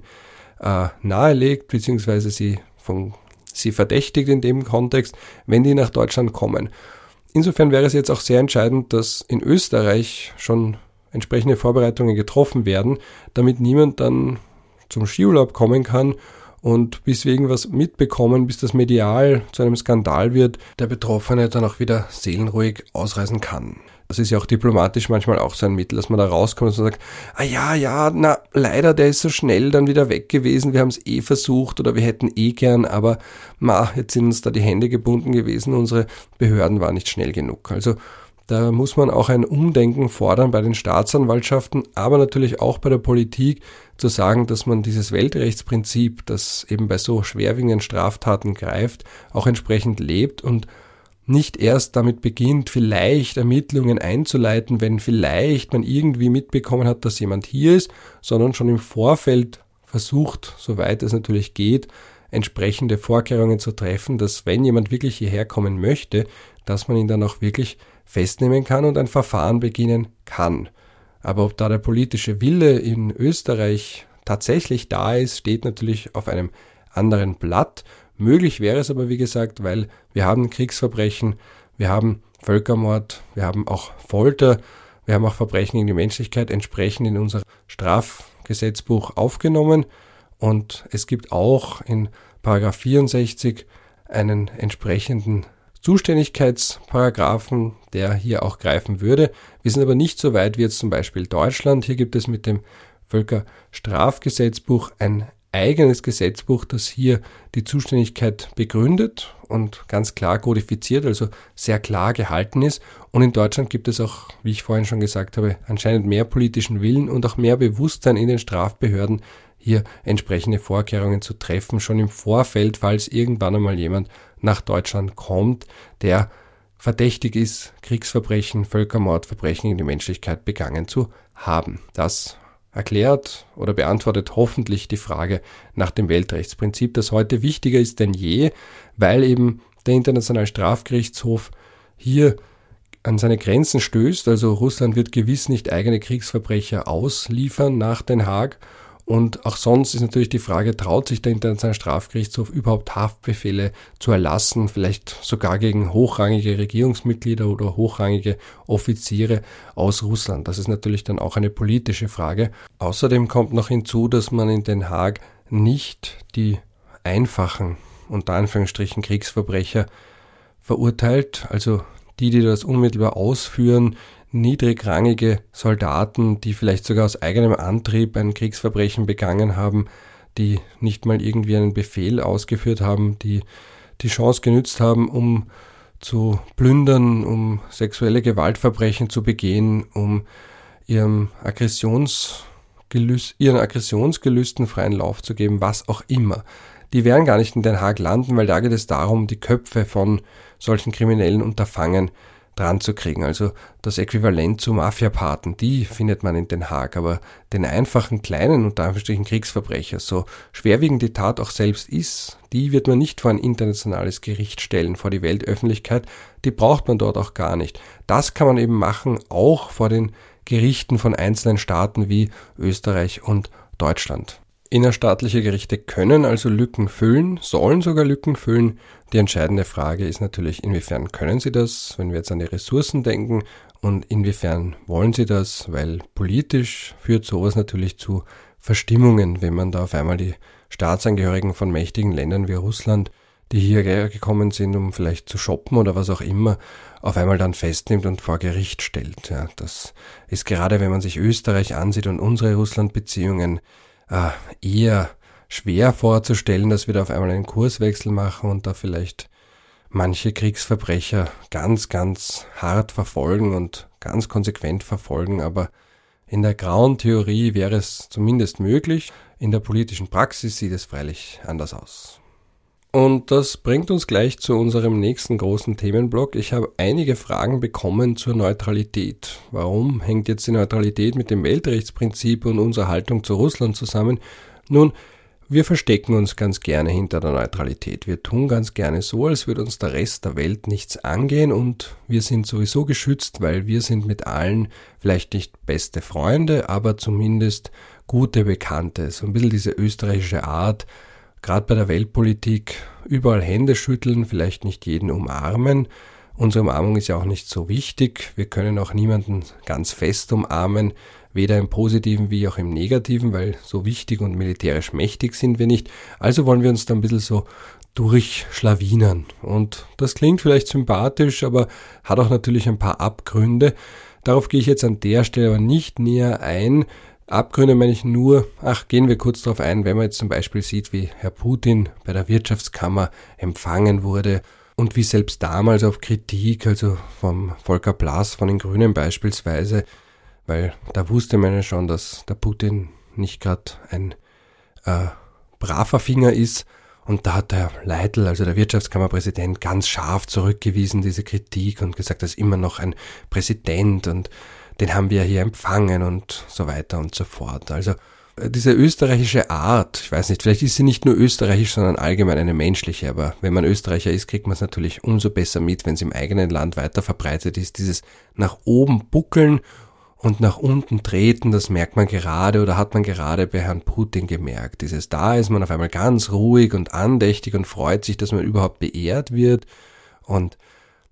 äh, nahelegt, beziehungsweise sie, von, sie verdächtigt in dem Kontext, wenn die nach Deutschland kommen. Insofern wäre es jetzt auch sehr entscheidend, dass in Österreich schon entsprechende Vorbereitungen getroffen werden, damit niemand dann zum Skiurlaub kommen kann und bis wir irgendwas mitbekommen, bis das medial zu einem Skandal wird, der Betroffene dann auch wieder seelenruhig ausreisen kann. Das ist ja auch diplomatisch manchmal auch so ein Mittel, dass man da rauskommt und sagt, ah ja, ja, na, leider, der ist so schnell dann wieder weg gewesen, wir haben es eh versucht oder wir hätten eh gern, aber ma, jetzt sind uns da die Hände gebunden gewesen, unsere Behörden waren nicht schnell genug. Also da muss man auch ein Umdenken fordern bei den Staatsanwaltschaften, aber natürlich auch bei der Politik, zu sagen, dass man dieses Weltrechtsprinzip, das eben bei so schwerwiegenden Straftaten greift, auch entsprechend lebt und nicht erst damit beginnt, vielleicht Ermittlungen einzuleiten, wenn vielleicht man irgendwie mitbekommen hat, dass jemand hier ist, sondern schon im Vorfeld versucht, soweit es natürlich geht, entsprechende Vorkehrungen zu treffen, dass wenn jemand wirklich hierher kommen möchte, dass man ihn dann auch wirklich festnehmen kann und ein Verfahren beginnen kann. Aber ob da der politische Wille in Österreich tatsächlich da ist, steht natürlich auf einem anderen Blatt. Möglich wäre es aber, wie gesagt, weil wir haben Kriegsverbrechen, wir haben Völkermord, wir haben auch Folter, wir haben auch Verbrechen gegen die Menschlichkeit entsprechend in unser Strafgesetzbuch aufgenommen und es gibt auch in Paragraph 64 einen entsprechenden Zuständigkeitsparagraphen, der hier auch greifen würde. Wir sind aber nicht so weit wie jetzt zum Beispiel Deutschland. Hier gibt es mit dem Völkerstrafgesetzbuch ein eigenes Gesetzbuch, das hier die Zuständigkeit begründet und ganz klar kodifiziert, also sehr klar gehalten ist. Und in Deutschland gibt es auch, wie ich vorhin schon gesagt habe, anscheinend mehr politischen Willen und auch mehr Bewusstsein in den Strafbehörden, hier entsprechende Vorkehrungen zu treffen, schon im Vorfeld, falls irgendwann einmal jemand nach Deutschland kommt, der verdächtig ist, Kriegsverbrechen, Völkermordverbrechen in die Menschlichkeit begangen zu haben. Das erklärt oder beantwortet hoffentlich die Frage nach dem Weltrechtsprinzip, das heute wichtiger ist denn je, weil eben der Internationale Strafgerichtshof hier an seine Grenzen stößt. Also Russland wird gewiss nicht eigene Kriegsverbrecher ausliefern nach Den Haag und auch sonst ist natürlich die Frage, traut sich der Internationale Strafgerichtshof überhaupt Haftbefehle zu erlassen, vielleicht sogar gegen hochrangige Regierungsmitglieder oder hochrangige Offiziere aus Russland? Das ist natürlich dann auch eine politische Frage. Außerdem kommt noch hinzu, dass man in Den Haag nicht die einfachen, unter Anführungsstrichen, Kriegsverbrecher verurteilt, also die, die das unmittelbar ausführen, niedrigrangige Soldaten, die vielleicht sogar aus eigenem Antrieb ein Kriegsverbrechen begangen haben, die nicht mal irgendwie einen Befehl ausgeführt haben, die die Chance genützt haben, um zu plündern, um sexuelle Gewaltverbrechen zu begehen, um ihrem Aggressionsgelüst, ihren Aggressionsgelüsten freien Lauf zu geben, was auch immer. Die werden gar nicht in Den Haag landen, weil da geht es darum, die Köpfe von solchen kriminellen Unterfangen dran zu kriegen. Also das Äquivalent zu Mafiapaten, die findet man in Den Haag, aber den einfachen kleinen unter Anführungsstrichen Kriegsverbrecher, so schwerwiegend die Tat auch selbst ist, die wird man nicht vor ein internationales Gericht stellen, vor die Weltöffentlichkeit, die braucht man dort auch gar nicht. Das kann man eben machen, auch vor den Gerichten von einzelnen Staaten wie Österreich und Deutschland. Innerstaatliche Gerichte können also Lücken füllen, sollen sogar Lücken füllen. Die entscheidende Frage ist natürlich, inwiefern können sie das, wenn wir jetzt an die Ressourcen denken, und inwiefern wollen sie das, weil politisch führt sowas natürlich zu Verstimmungen, wenn man da auf einmal die Staatsangehörigen von mächtigen Ländern wie Russland, die hierher gekommen sind, um vielleicht zu shoppen oder was auch immer, auf einmal dann festnimmt und vor Gericht stellt. Ja, das ist gerade, wenn man sich Österreich ansieht und unsere Russland-Beziehungen, äh, eher schwer vorzustellen, dass wir da auf einmal einen Kurswechsel machen und da vielleicht manche Kriegsverbrecher ganz, ganz hart verfolgen und ganz konsequent verfolgen, aber in der grauen Theorie wäre es zumindest möglich, in der politischen Praxis sieht es freilich anders aus. Und das bringt uns gleich zu unserem nächsten großen Themenblock. Ich habe einige Fragen bekommen zur Neutralität. Warum hängt jetzt die Neutralität mit dem Weltrechtsprinzip und unserer Haltung zu Russland zusammen? Nun, wir verstecken uns ganz gerne hinter der Neutralität. Wir tun ganz gerne so, als würde uns der Rest der Welt nichts angehen und wir sind sowieso geschützt, weil wir sind mit allen vielleicht nicht beste Freunde, aber zumindest gute Bekannte. So ein bisschen diese österreichische Art, gerade bei der Weltpolitik überall Hände schütteln, vielleicht nicht jeden umarmen Unsere Umarmung ist ja auch nicht so wichtig. Wir können auch niemanden ganz fest umarmen, weder im positiven wie auch im negativen, weil so wichtig und militärisch mächtig sind wir nicht. Also wollen wir uns da ein bisschen so durchschlawinern. Und das klingt vielleicht sympathisch, aber hat auch natürlich ein paar Abgründe. Darauf gehe ich jetzt an der Stelle aber nicht näher ein. Abgründe meine ich nur, ach, gehen wir kurz darauf ein, wenn man jetzt zum Beispiel sieht, wie Herr Putin bei der Wirtschaftskammer empfangen wurde und wie selbst damals auf Kritik, also vom Volker Blas, von den Grünen beispielsweise, weil da wusste man ja schon, dass der Putin nicht gerade ein äh, braver Finger ist. Und da hat der Leitl, also der Wirtschaftskammerpräsident, ganz scharf zurückgewiesen, diese Kritik und gesagt, das ist immer noch ein Präsident und den haben wir hier empfangen und so weiter und so fort. Also diese österreichische Art, ich weiß nicht, vielleicht ist sie nicht nur österreichisch, sondern allgemein eine menschliche, aber wenn man Österreicher ist, kriegt man es natürlich umso besser mit, wenn es im eigenen Land weiter verbreitet ist. Dieses nach oben buckeln und nach unten treten, das merkt man gerade oder hat man gerade bei Herrn Putin gemerkt. Dieses da ist man auf einmal ganz ruhig und andächtig und freut sich, dass man überhaupt beehrt wird und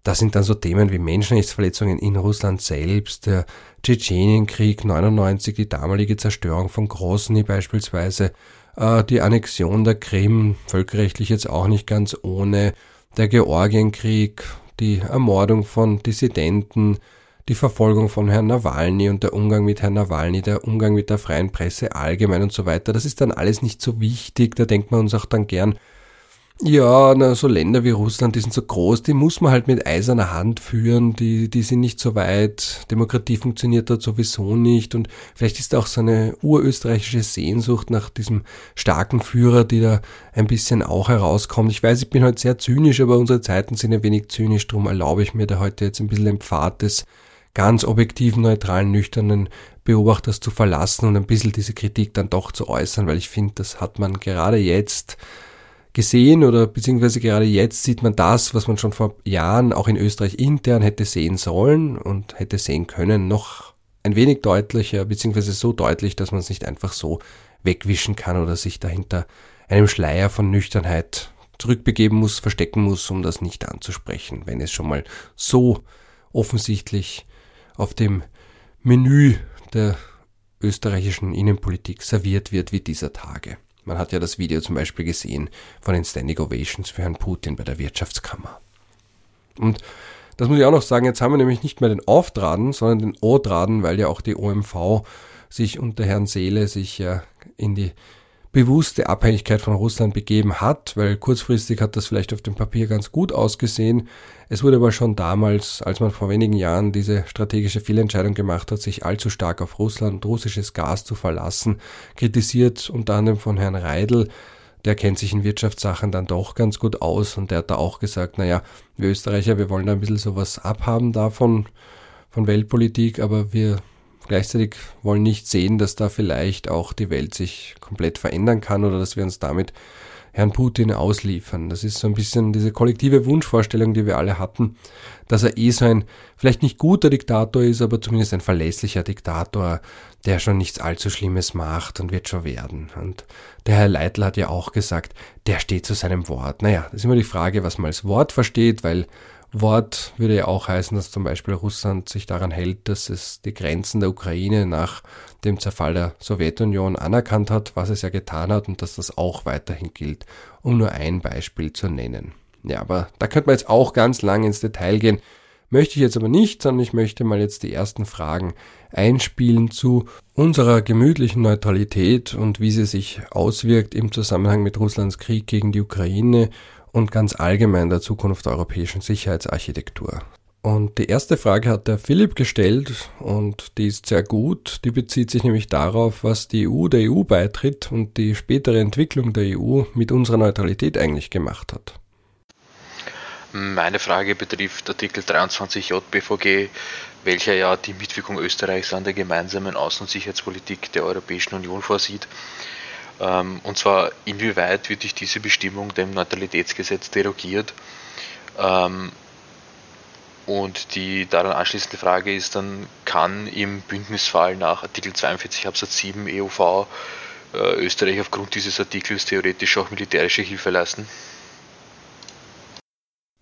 das sind dann so Themen wie Menschenrechtsverletzungen in Russland selbst, der Tschetschenienkrieg 99, die damalige Zerstörung von Grosny beispielsweise, äh, die Annexion der Krim, völkerrechtlich jetzt auch nicht ganz ohne, der Georgienkrieg, die Ermordung von Dissidenten, die Verfolgung von Herrn Nawalny und der Umgang mit Herrn Nawalny, der Umgang mit der freien Presse allgemein und so weiter, das ist dann alles nicht so wichtig, da denkt man uns auch dann gern, ja, na, so Länder wie Russland, die sind so groß, die muss man halt mit eiserner Hand führen, die, die sind nicht so weit, Demokratie funktioniert dort sowieso nicht und vielleicht ist auch so eine urösterreichische Sehnsucht nach diesem starken Führer, die da ein bisschen auch herauskommt. Ich weiß, ich bin heute sehr zynisch, aber unsere Zeiten sind ein wenig zynisch, darum erlaube ich mir da heute jetzt ein bisschen den Pfad des ganz objektiven, neutralen, nüchternen Beobachters zu verlassen und ein bisschen diese Kritik dann doch zu äußern, weil ich finde, das hat man gerade jetzt gesehen oder beziehungsweise gerade jetzt sieht man das, was man schon vor Jahren auch in Österreich intern hätte sehen sollen und hätte sehen können, noch ein wenig deutlicher, beziehungsweise so deutlich, dass man es nicht einfach so wegwischen kann oder sich dahinter einem Schleier von Nüchternheit zurückbegeben muss, verstecken muss, um das nicht anzusprechen, wenn es schon mal so offensichtlich auf dem Menü der österreichischen Innenpolitik serviert wird wie dieser Tage. Man hat ja das Video zum Beispiel gesehen von den Standing Ovations für Herrn Putin bei der Wirtschaftskammer. Und das muss ich auch noch sagen, jetzt haben wir nämlich nicht mehr den Auftraden, sondern den O-Traden, weil ja auch die OMV sich unter Herrn Seele sich ja in die bewusste Abhängigkeit von Russland begeben hat, weil kurzfristig hat das vielleicht auf dem Papier ganz gut ausgesehen. Es wurde aber schon damals, als man vor wenigen Jahren diese strategische Fehlentscheidung gemacht hat, sich allzu stark auf Russland und russisches Gas zu verlassen, kritisiert unter anderem von Herrn Reidel, der kennt sich in Wirtschaftssachen dann doch ganz gut aus und der hat da auch gesagt, naja, wir Österreicher, wir wollen da ein bisschen sowas abhaben davon, von Weltpolitik, aber wir gleichzeitig wollen nicht sehen, dass da vielleicht auch die Welt sich komplett verändern kann oder dass wir uns damit Herrn Putin ausliefern. Das ist so ein bisschen diese kollektive Wunschvorstellung, die wir alle hatten, dass er eh so ein vielleicht nicht guter Diktator ist, aber zumindest ein verlässlicher Diktator, der schon nichts allzu Schlimmes macht und wird schon werden. Und der Herr Leitl hat ja auch gesagt, der steht zu seinem Wort. Naja, das ist immer die Frage, was man als Wort versteht, weil Wort würde ja auch heißen, dass zum Beispiel Russland sich daran hält, dass es die Grenzen der Ukraine nach dem Zerfall der Sowjetunion anerkannt hat, was es ja getan hat und dass das auch weiterhin gilt, um nur ein Beispiel zu nennen. Ja, aber da könnte man jetzt auch ganz lang ins Detail gehen. Möchte ich jetzt aber nicht, sondern ich möchte mal jetzt die ersten Fragen einspielen zu unserer gemütlichen Neutralität und wie sie sich auswirkt im Zusammenhang mit Russlands Krieg gegen die Ukraine und ganz allgemein der Zukunft der europäischen Sicherheitsarchitektur. Und die erste Frage hat der Philipp gestellt und die ist sehr gut. Die bezieht sich nämlich darauf, was die EU der EU beitritt und die spätere Entwicklung der EU mit unserer Neutralität eigentlich gemacht hat. Meine Frage betrifft Artikel 23 JBVG, welcher ja die Mitwirkung Österreichs an der gemeinsamen Außen- und Sicherheitspolitik der Europäischen Union vorsieht. Ähm, und zwar, inwieweit wird durch diese Bestimmung dem Neutralitätsgesetz derogiert? Ähm, und die daran anschließende Frage ist dann, kann im Bündnisfall nach Artikel 42 Absatz 7 EUV äh, Österreich aufgrund dieses Artikels theoretisch auch militärische Hilfe leisten?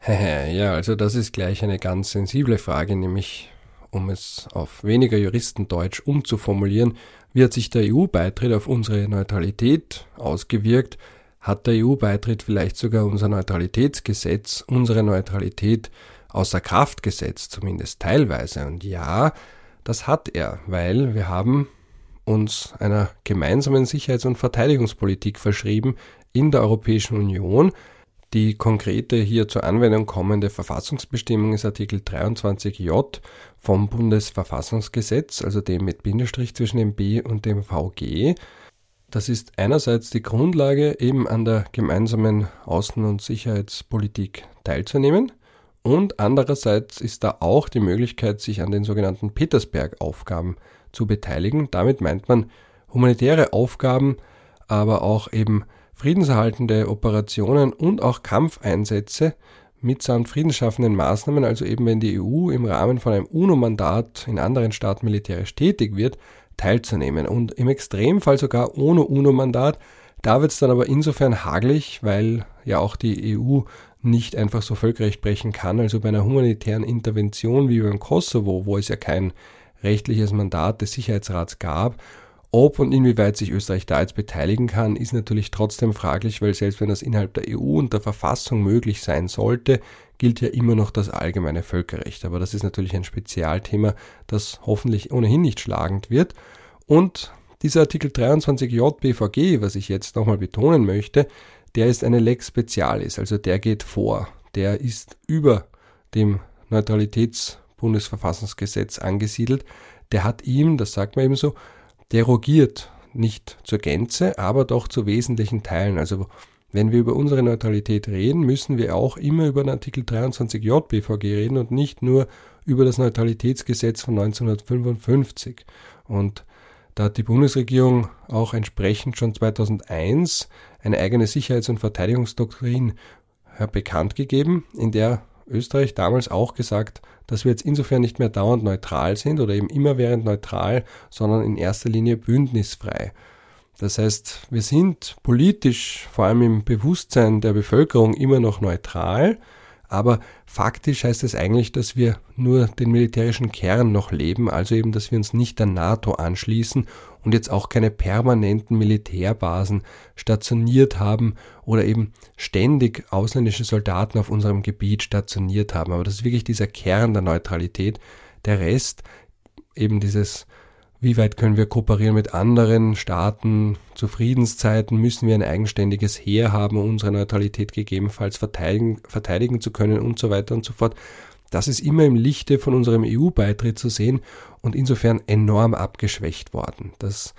ja, also das ist gleich eine ganz sensible Frage, nämlich um es auf weniger Juristendeutsch umzuformulieren, wie hat sich der EU-Beitritt auf unsere Neutralität ausgewirkt? Hat der EU-Beitritt vielleicht sogar unser Neutralitätsgesetz, unsere Neutralität außer Kraft gesetzt, zumindest teilweise? Und ja, das hat er, weil wir haben uns einer gemeinsamen Sicherheits- und Verteidigungspolitik verschrieben in der Europäischen Union, die konkrete hier zur Anwendung kommende Verfassungsbestimmung ist Artikel 23j vom Bundesverfassungsgesetz, also dem mit Bindestrich zwischen dem B und dem VG. Das ist einerseits die Grundlage, eben an der gemeinsamen Außen- und Sicherheitspolitik teilzunehmen. Und andererseits ist da auch die Möglichkeit, sich an den sogenannten Petersberg-Aufgaben zu beteiligen. Damit meint man humanitäre Aufgaben, aber auch eben friedenserhaltende Operationen und auch Kampfeinsätze mitsamt friedensschaffenden Maßnahmen, also eben wenn die EU im Rahmen von einem UNO-Mandat in anderen Staaten militärisch tätig wird, teilzunehmen. Und im Extremfall sogar ohne UNO-Mandat. Da wird es dann aber insofern haglich, weil ja auch die EU nicht einfach so Völkerrecht brechen kann. Also bei einer humanitären Intervention wie beim Kosovo, wo es ja kein rechtliches Mandat des Sicherheitsrats gab ob und inwieweit sich Österreich da jetzt beteiligen kann, ist natürlich trotzdem fraglich, weil selbst wenn das innerhalb der EU und der Verfassung möglich sein sollte, gilt ja immer noch das allgemeine Völkerrecht. Aber das ist natürlich ein Spezialthema, das hoffentlich ohnehin nicht schlagend wird. Und dieser Artikel 23j BVG, was ich jetzt nochmal betonen möchte, der ist eine Lex Specialis, also der geht vor. Der ist über dem Neutralitätsbundesverfassungsgesetz angesiedelt. Der hat ihm, das sagt man eben so, derogiert, nicht zur Gänze, aber doch zu wesentlichen Teilen. Also wenn wir über unsere Neutralität reden, müssen wir auch immer über den Artikel 23j BVG reden und nicht nur über das Neutralitätsgesetz von 1955. Und da hat die Bundesregierung auch entsprechend schon 2001 eine eigene Sicherheits- und Verteidigungsdoktrin bekannt gegeben, in der Österreich damals auch gesagt, dass wir jetzt insofern nicht mehr dauernd neutral sind oder eben immerwährend neutral, sondern in erster Linie bündnisfrei. Das heißt, wir sind politisch, vor allem im Bewusstsein der Bevölkerung, immer noch neutral, aber faktisch heißt es eigentlich, dass wir nur den militärischen Kern noch leben, also eben, dass wir uns nicht der NATO anschließen und jetzt auch keine permanenten Militärbasen stationiert haben oder eben ständig ausländische Soldaten auf unserem Gebiet stationiert haben. Aber das ist wirklich dieser Kern der Neutralität. Der Rest, eben dieses wie weit können wir kooperieren mit anderen Staaten? Zu Friedenszeiten müssen wir ein eigenständiges Heer haben, um unsere Neutralität gegebenenfalls verteidigen, verteidigen zu können und so weiter und so fort. Das ist immer im Lichte von unserem EU-Beitritt zu sehen und insofern enorm abgeschwächt worden. Das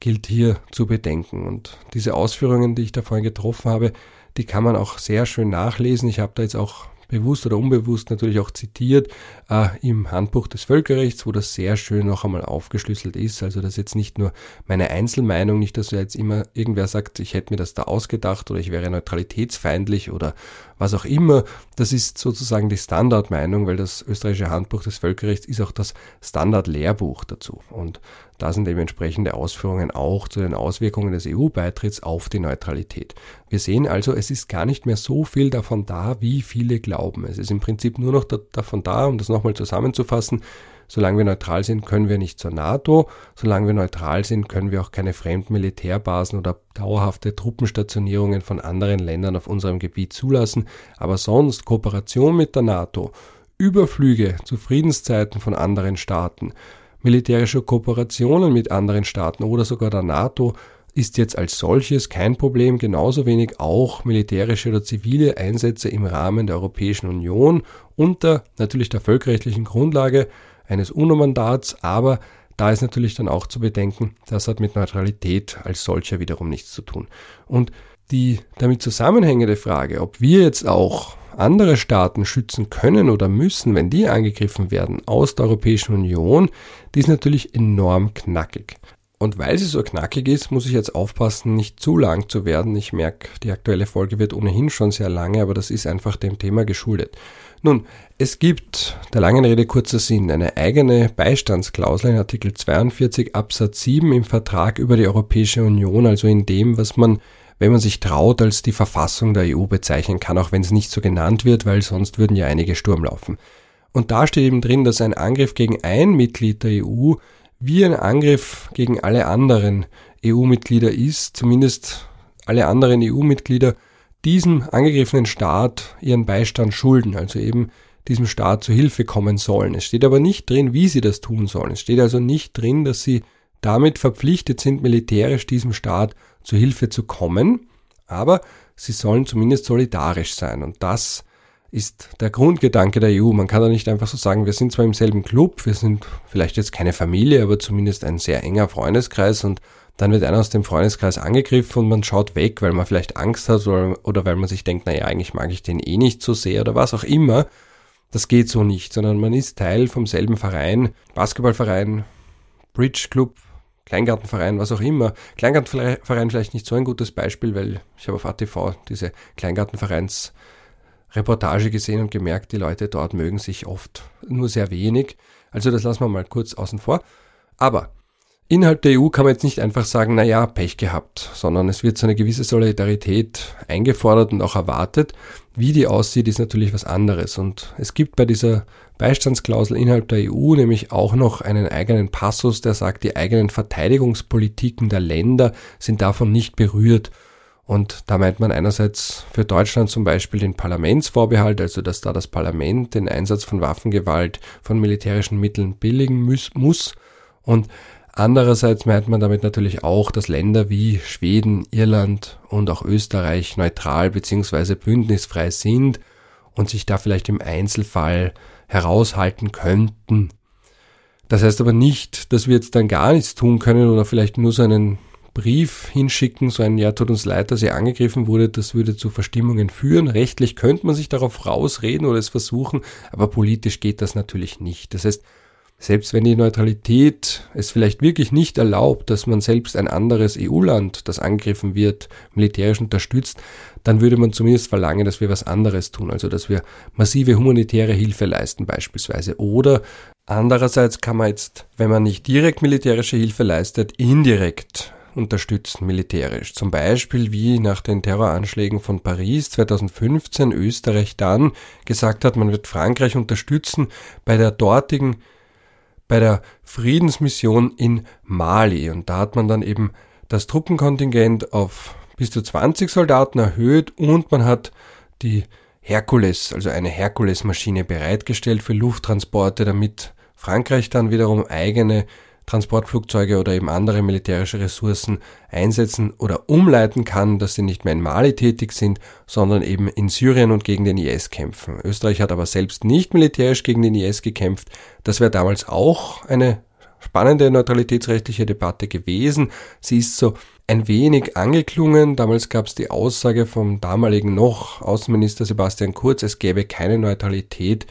gilt hier zu bedenken. Und diese Ausführungen, die ich da vorhin getroffen habe, die kann man auch sehr schön nachlesen. Ich habe da jetzt auch bewusst oder unbewusst natürlich auch zitiert äh, im Handbuch des Völkerrechts, wo das sehr schön noch einmal aufgeschlüsselt ist. Also das ist jetzt nicht nur meine Einzelmeinung, nicht, dass jetzt immer irgendwer sagt, ich hätte mir das da ausgedacht oder ich wäre neutralitätsfeindlich oder was auch immer. Das ist sozusagen die Standardmeinung, weil das österreichische Handbuch des Völkerrechts ist auch das Standardlehrbuch dazu. Und da sind eben entsprechende Ausführungen auch zu den Auswirkungen des EU-Beitritts auf die Neutralität. Wir sehen also, es ist gar nicht mehr so viel davon da, wie viele glauben. Es ist im Prinzip nur noch da, davon da, um das nochmal zusammenzufassen, solange wir neutral sind, können wir nicht zur NATO, solange wir neutral sind, können wir auch keine fremden Militärbasen oder dauerhafte Truppenstationierungen von anderen Ländern auf unserem Gebiet zulassen, aber sonst Kooperation mit der NATO, Überflüge zu Friedenszeiten von anderen Staaten, militärische Kooperationen mit anderen Staaten oder sogar der NATO ist jetzt als solches kein Problem, genauso wenig auch militärische oder zivile Einsätze im Rahmen der Europäischen Union unter natürlich der völkerrechtlichen Grundlage eines UNO-Mandats, aber da ist natürlich dann auch zu bedenken, das hat mit Neutralität als solcher wiederum nichts zu tun. Und die damit zusammenhängende Frage, ob wir jetzt auch andere Staaten schützen können oder müssen, wenn die angegriffen werden aus der Europäischen Union, die ist natürlich enorm knackig. Und weil sie so knackig ist, muss ich jetzt aufpassen, nicht zu lang zu werden. Ich merke, die aktuelle Folge wird ohnehin schon sehr lange, aber das ist einfach dem Thema geschuldet. Nun, es gibt, der langen Rede kurzer Sinn, eine eigene Beistandsklausel in Artikel 42 Absatz 7 im Vertrag über die Europäische Union, also in dem, was man wenn man sich traut, als die Verfassung der EU bezeichnen kann, auch wenn es nicht so genannt wird, weil sonst würden ja einige Sturm laufen. Und da steht eben drin, dass ein Angriff gegen ein Mitglied der EU wie ein Angriff gegen alle anderen EU-Mitglieder ist, zumindest alle anderen EU-Mitglieder diesem angegriffenen Staat ihren Beistand schulden, also eben diesem Staat zu Hilfe kommen sollen. Es steht aber nicht drin, wie sie das tun sollen. Es steht also nicht drin, dass sie damit verpflichtet sind, militärisch diesem Staat zu Hilfe zu kommen, aber sie sollen zumindest solidarisch sein. Und das ist der Grundgedanke der EU. Man kann da nicht einfach so sagen, wir sind zwar im selben Club, wir sind vielleicht jetzt keine Familie, aber zumindest ein sehr enger Freundeskreis und dann wird einer aus dem Freundeskreis angegriffen und man schaut weg, weil man vielleicht Angst hat oder, oder weil man sich denkt, naja, eigentlich mag ich den eh nicht so sehr oder was auch immer. Das geht so nicht, sondern man ist Teil vom selben Verein, Basketballverein, Bridge Club, Kleingartenverein, was auch immer. Kleingartenverein vielleicht nicht so ein gutes Beispiel, weil ich habe auf ATV diese Kleingartenvereins Reportage gesehen und gemerkt, die Leute dort mögen sich oft nur sehr wenig. Also das lassen wir mal kurz außen vor. Aber innerhalb der EU kann man jetzt nicht einfach sagen, na ja, Pech gehabt, sondern es wird so eine gewisse Solidarität eingefordert und auch erwartet. Wie die aussieht, ist natürlich was anderes. Und es gibt bei dieser Beistandsklausel innerhalb der EU nämlich auch noch einen eigenen Passus, der sagt, die eigenen Verteidigungspolitiken der Länder sind davon nicht berührt. Und da meint man einerseits für Deutschland zum Beispiel den Parlamentsvorbehalt, also dass da das Parlament den Einsatz von Waffengewalt, von militärischen Mitteln billigen muss. Und andererseits meint man damit natürlich auch, dass Länder wie Schweden, Irland und auch Österreich neutral bzw. bündnisfrei sind und sich da vielleicht im Einzelfall heraushalten könnten. Das heißt aber nicht, dass wir jetzt dann gar nichts tun können oder vielleicht nur so einen Brief hinschicken, so ein Ja, tut uns leid, dass ihr angegriffen wurde, das würde zu Verstimmungen führen. Rechtlich könnte man sich darauf rausreden oder es versuchen, aber politisch geht das natürlich nicht. Das heißt, selbst wenn die Neutralität es vielleicht wirklich nicht erlaubt, dass man selbst ein anderes EU-Land, das angegriffen wird, militärisch unterstützt, dann würde man zumindest verlangen, dass wir was anderes tun, also dass wir massive humanitäre Hilfe leisten beispielsweise. Oder andererseits kann man jetzt, wenn man nicht direkt militärische Hilfe leistet, indirekt unterstützen militärisch. Zum Beispiel wie nach den Terroranschlägen von Paris 2015 Österreich dann gesagt hat, man wird Frankreich unterstützen bei der dortigen, bei der Friedensmission in Mali. Und da hat man dann eben das Truppenkontingent auf bis zu 20 Soldaten erhöht und man hat die Herkules, also eine Herkules-Maschine bereitgestellt für Lufttransporte, damit Frankreich dann wiederum eigene Transportflugzeuge oder eben andere militärische Ressourcen einsetzen oder umleiten kann, dass sie nicht mehr in Mali tätig sind, sondern eben in Syrien und gegen den IS kämpfen. Österreich hat aber selbst nicht militärisch gegen den IS gekämpft. Das wäre damals auch eine spannende neutralitätsrechtliche Debatte gewesen. Sie ist so ein wenig angeklungen. Damals gab es die Aussage vom damaligen noch Außenminister Sebastian Kurz, es gäbe keine Neutralität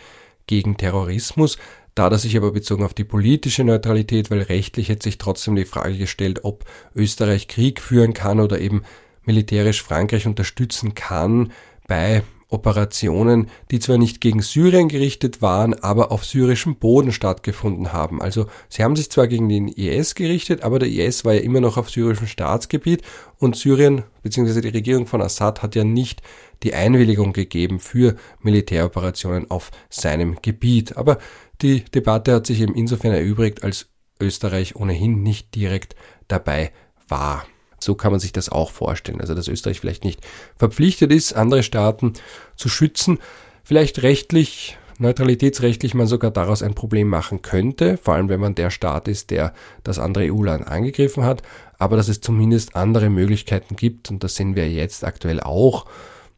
gegen Terrorismus. Da das sich aber bezogen auf die politische Neutralität, weil rechtlich hätte sich trotzdem die Frage gestellt, ob Österreich Krieg führen kann oder eben militärisch Frankreich unterstützen kann bei Operationen, die zwar nicht gegen Syrien gerichtet waren, aber auf syrischem Boden stattgefunden haben. Also sie haben sich zwar gegen den IS gerichtet, aber der IS war ja immer noch auf syrischem Staatsgebiet und Syrien bzw. die Regierung von Assad hat ja nicht die Einwilligung gegeben für Militäroperationen auf seinem Gebiet. Aber die Debatte hat sich eben insofern erübrigt, als Österreich ohnehin nicht direkt dabei war. So kann man sich das auch vorstellen. Also, dass Österreich vielleicht nicht verpflichtet ist, andere Staaten zu schützen, vielleicht rechtlich, neutralitätsrechtlich man sogar daraus ein Problem machen könnte, vor allem wenn man der Staat ist, der das andere EU-Land angegriffen hat, aber dass es zumindest andere Möglichkeiten gibt, und das sehen wir jetzt aktuell auch,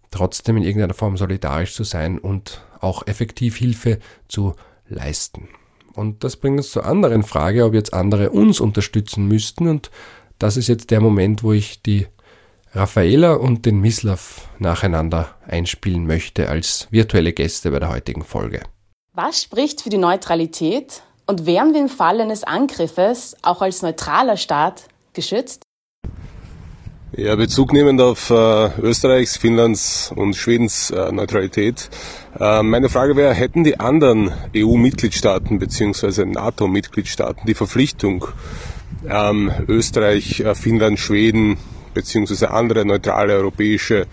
trotzdem in irgendeiner Form solidarisch zu sein und auch effektiv Hilfe zu leisten. Und das bringt uns zur anderen Frage, ob jetzt andere uns unterstützen müssten. Und das ist jetzt der Moment, wo ich die Raffaela und den Mislav nacheinander einspielen möchte als virtuelle Gäste bei der heutigen Folge. Was spricht für die Neutralität und wären wir im Fall eines Angriffes auch als neutraler Staat geschützt? Ja, Bezug nehmend auf äh, Österreichs, Finnlands und Schwedens äh, Neutralität. Äh, meine Frage wäre, hätten die anderen EU-Mitgliedstaaten bzw. NATO-Mitgliedstaaten die Verpflichtung, ähm, Österreich, äh, Finnland, Schweden bzw. andere neutrale europäische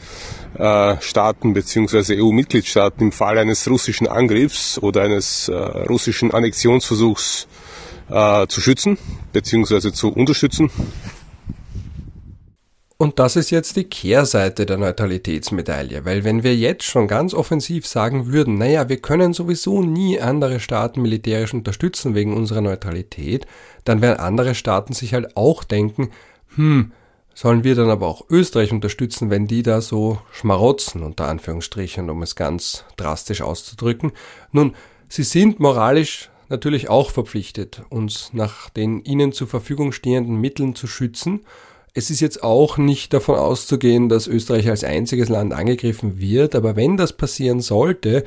äh, Staaten bzw. EU-Mitgliedstaaten im Fall eines russischen Angriffs oder eines äh, russischen Annexionsversuchs zu schützen bzw. zu unterstützen. Und das ist jetzt die Kehrseite der Neutralitätsmedaille, weil wenn wir jetzt schon ganz offensiv sagen würden, naja, wir können sowieso nie andere Staaten militärisch unterstützen wegen unserer Neutralität, dann werden andere Staaten sich halt auch denken, hm, sollen wir dann aber auch Österreich unterstützen, wenn die da so schmarotzen, unter Anführungsstrichen, um es ganz drastisch auszudrücken. Nun, sie sind moralisch natürlich auch verpflichtet, uns nach den ihnen zur Verfügung stehenden Mitteln zu schützen, es ist jetzt auch nicht davon auszugehen, dass Österreich als einziges Land angegriffen wird, aber wenn das passieren sollte,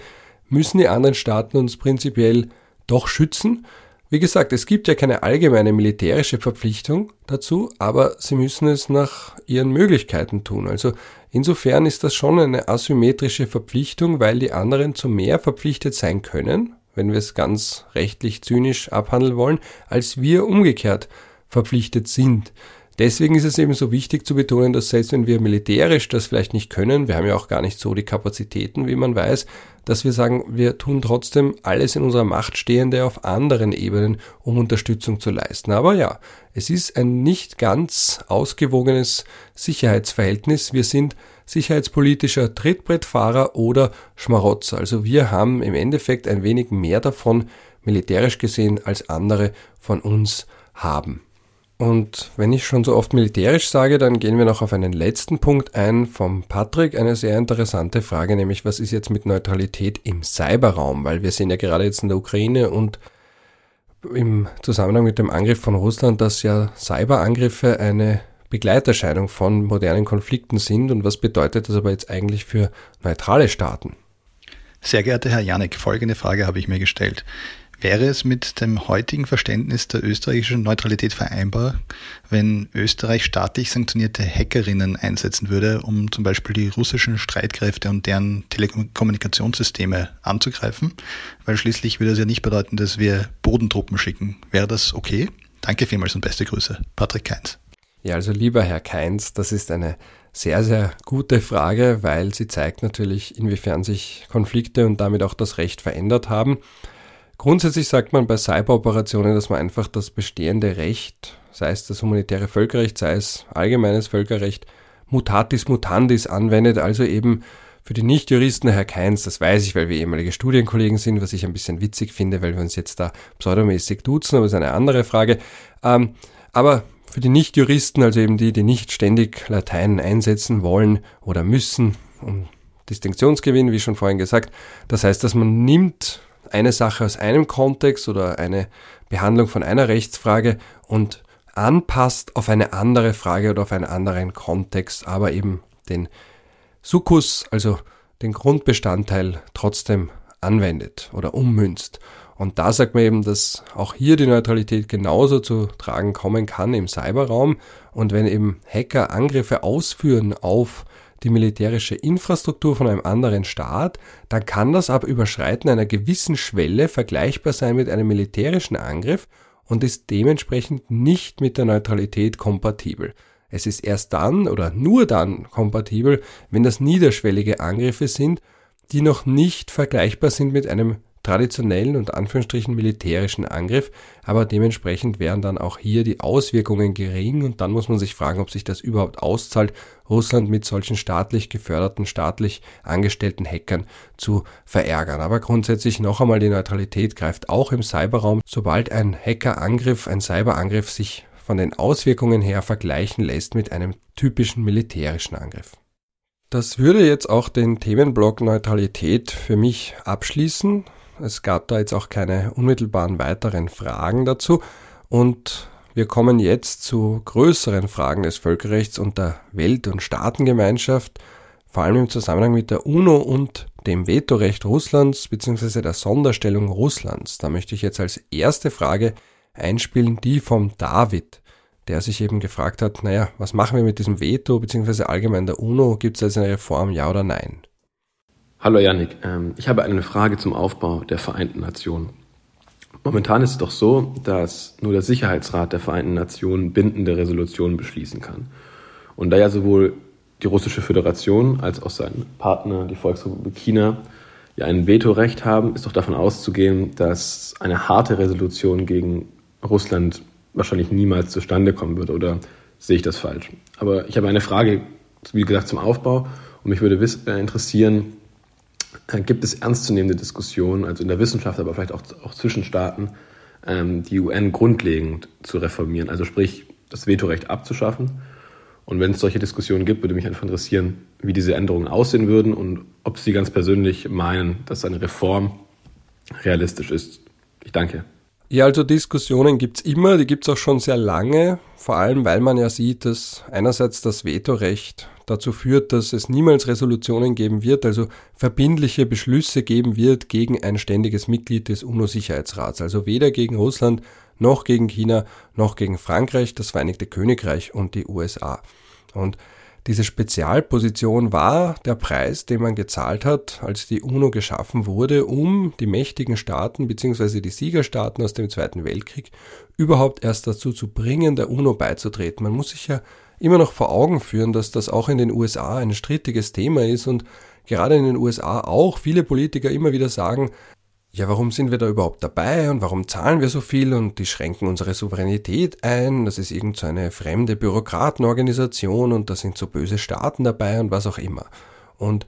müssen die anderen Staaten uns prinzipiell doch schützen. Wie gesagt, es gibt ja keine allgemeine militärische Verpflichtung dazu, aber sie müssen es nach ihren Möglichkeiten tun. Also insofern ist das schon eine asymmetrische Verpflichtung, weil die anderen zu mehr verpflichtet sein können, wenn wir es ganz rechtlich zynisch abhandeln wollen, als wir umgekehrt verpflichtet sind. Deswegen ist es eben so wichtig zu betonen, dass selbst wenn wir militärisch das vielleicht nicht können, wir haben ja auch gar nicht so die Kapazitäten, wie man weiß, dass wir sagen, wir tun trotzdem alles in unserer Macht Stehende auf anderen Ebenen, um Unterstützung zu leisten. Aber ja, es ist ein nicht ganz ausgewogenes Sicherheitsverhältnis. Wir sind sicherheitspolitischer Trittbrettfahrer oder Schmarotzer. Also wir haben im Endeffekt ein wenig mehr davon, militärisch gesehen, als andere von uns haben. Und wenn ich schon so oft militärisch sage, dann gehen wir noch auf einen letzten Punkt ein vom Patrick. Eine sehr interessante Frage, nämlich was ist jetzt mit Neutralität im Cyberraum? Weil wir sehen ja gerade jetzt in der Ukraine und im Zusammenhang mit dem Angriff von Russland, dass ja Cyberangriffe eine Begleiterscheinung von modernen Konflikten sind. Und was bedeutet das aber jetzt eigentlich für neutrale Staaten? Sehr geehrter Herr Janek, folgende Frage habe ich mir gestellt. Wäre es mit dem heutigen Verständnis der österreichischen Neutralität vereinbar, wenn Österreich staatlich sanktionierte Hackerinnen einsetzen würde, um zum Beispiel die russischen Streitkräfte und deren Telekommunikationssysteme anzugreifen? Weil schließlich würde es ja nicht bedeuten, dass wir Bodentruppen schicken. Wäre das okay? Danke vielmals und beste Grüße. Patrick Keins. Ja, also lieber Herr Keins, das ist eine sehr, sehr gute Frage, weil sie zeigt natürlich, inwiefern sich Konflikte und damit auch das Recht verändert haben. Grundsätzlich sagt man bei Cyberoperationen, dass man einfach das bestehende Recht, sei es das humanitäre Völkerrecht, sei es allgemeines Völkerrecht, mutatis mutandis anwendet, also eben für die Nichtjuristen, Herr Keins, das weiß ich, weil wir ehemalige Studienkollegen sind, was ich ein bisschen witzig finde, weil wir uns jetzt da pseudomäßig duzen, aber ist eine andere Frage. Ähm, aber für die Nichtjuristen, also eben die, die nicht ständig Latein einsetzen wollen oder müssen, um Distinktionsgewinn, wie schon vorhin gesagt, das heißt, dass man nimmt eine Sache aus einem Kontext oder eine Behandlung von einer Rechtsfrage und anpasst auf eine andere Frage oder auf einen anderen Kontext, aber eben den Sukkus, also den Grundbestandteil trotzdem anwendet oder ummünzt. Und da sagt man eben, dass auch hier die Neutralität genauso zu tragen kommen kann im Cyberraum. Und wenn eben Hacker Angriffe ausführen auf die militärische Infrastruktur von einem anderen Staat, dann kann das ab Überschreiten einer gewissen Schwelle vergleichbar sein mit einem militärischen Angriff und ist dementsprechend nicht mit der Neutralität kompatibel. Es ist erst dann oder nur dann kompatibel, wenn das niederschwellige Angriffe sind, die noch nicht vergleichbar sind mit einem traditionellen und Anführungsstrichen militärischen Angriff, aber dementsprechend wären dann auch hier die Auswirkungen gering und dann muss man sich fragen, ob sich das überhaupt auszahlt, Russland mit solchen staatlich geförderten, staatlich angestellten Hackern zu verärgern. Aber grundsätzlich noch einmal die Neutralität greift auch im Cyberraum, sobald ein Hackerangriff, ein Cyberangriff sich von den Auswirkungen her vergleichen lässt mit einem typischen militärischen Angriff. Das würde jetzt auch den Themenblock Neutralität für mich abschließen. Es gab da jetzt auch keine unmittelbaren weiteren Fragen dazu. Und wir kommen jetzt zu größeren Fragen des Völkerrechts und der Welt- und Staatengemeinschaft, vor allem im Zusammenhang mit der UNO und dem Vetorecht Russlands bzw. der Sonderstellung Russlands. Da möchte ich jetzt als erste Frage einspielen, die vom David, der sich eben gefragt hat, naja, was machen wir mit diesem Veto bzw. allgemein der UNO? Gibt es jetzt eine Reform, ja oder nein? Hallo Yannick, ähm, ich habe eine Frage zum Aufbau der Vereinten Nationen. Momentan ist es doch so, dass nur der Sicherheitsrat der Vereinten Nationen bindende Resolutionen beschließen kann. Und da ja sowohl die Russische Föderation als auch sein Partner, die Volksrepublik China, ja ein Vetorecht haben, ist doch davon auszugehen, dass eine harte Resolution gegen Russland wahrscheinlich niemals zustande kommen würde. Oder sehe ich das falsch? Aber ich habe eine Frage, wie gesagt, zum Aufbau. Und mich würde äh, interessieren, gibt es ernstzunehmende Diskussionen, also in der Wissenschaft, aber vielleicht auch, auch zwischen Staaten, ähm, die UN grundlegend zu reformieren, also sprich das Vetorecht abzuschaffen und wenn es solche Diskussionen gibt, würde mich einfach interessieren, wie diese Änderungen aussehen würden und ob Sie ganz persönlich meinen, dass eine Reform realistisch ist. Ich danke. Ja, also Diskussionen gibt's immer, die gibt's auch schon sehr lange, vor allem weil man ja sieht, dass einerseits das Vetorecht dazu führt, dass es niemals Resolutionen geben wird, also verbindliche Beschlüsse geben wird gegen ein ständiges Mitglied des UNO-Sicherheitsrats, also weder gegen Russland noch gegen China, noch gegen Frankreich, das Vereinigte Königreich und die USA. Und diese Spezialposition war der Preis, den man gezahlt hat, als die UNO geschaffen wurde, um die mächtigen Staaten bzw. die Siegerstaaten aus dem Zweiten Weltkrieg überhaupt erst dazu zu bringen, der UNO beizutreten. Man muss sich ja immer noch vor Augen führen, dass das auch in den USA ein strittiges Thema ist und gerade in den USA auch viele Politiker immer wieder sagen, ja, warum sind wir da überhaupt dabei und warum zahlen wir so viel und die schränken unsere Souveränität ein, das ist irgend so eine fremde Bürokratenorganisation und da sind so böse Staaten dabei und was auch immer. Und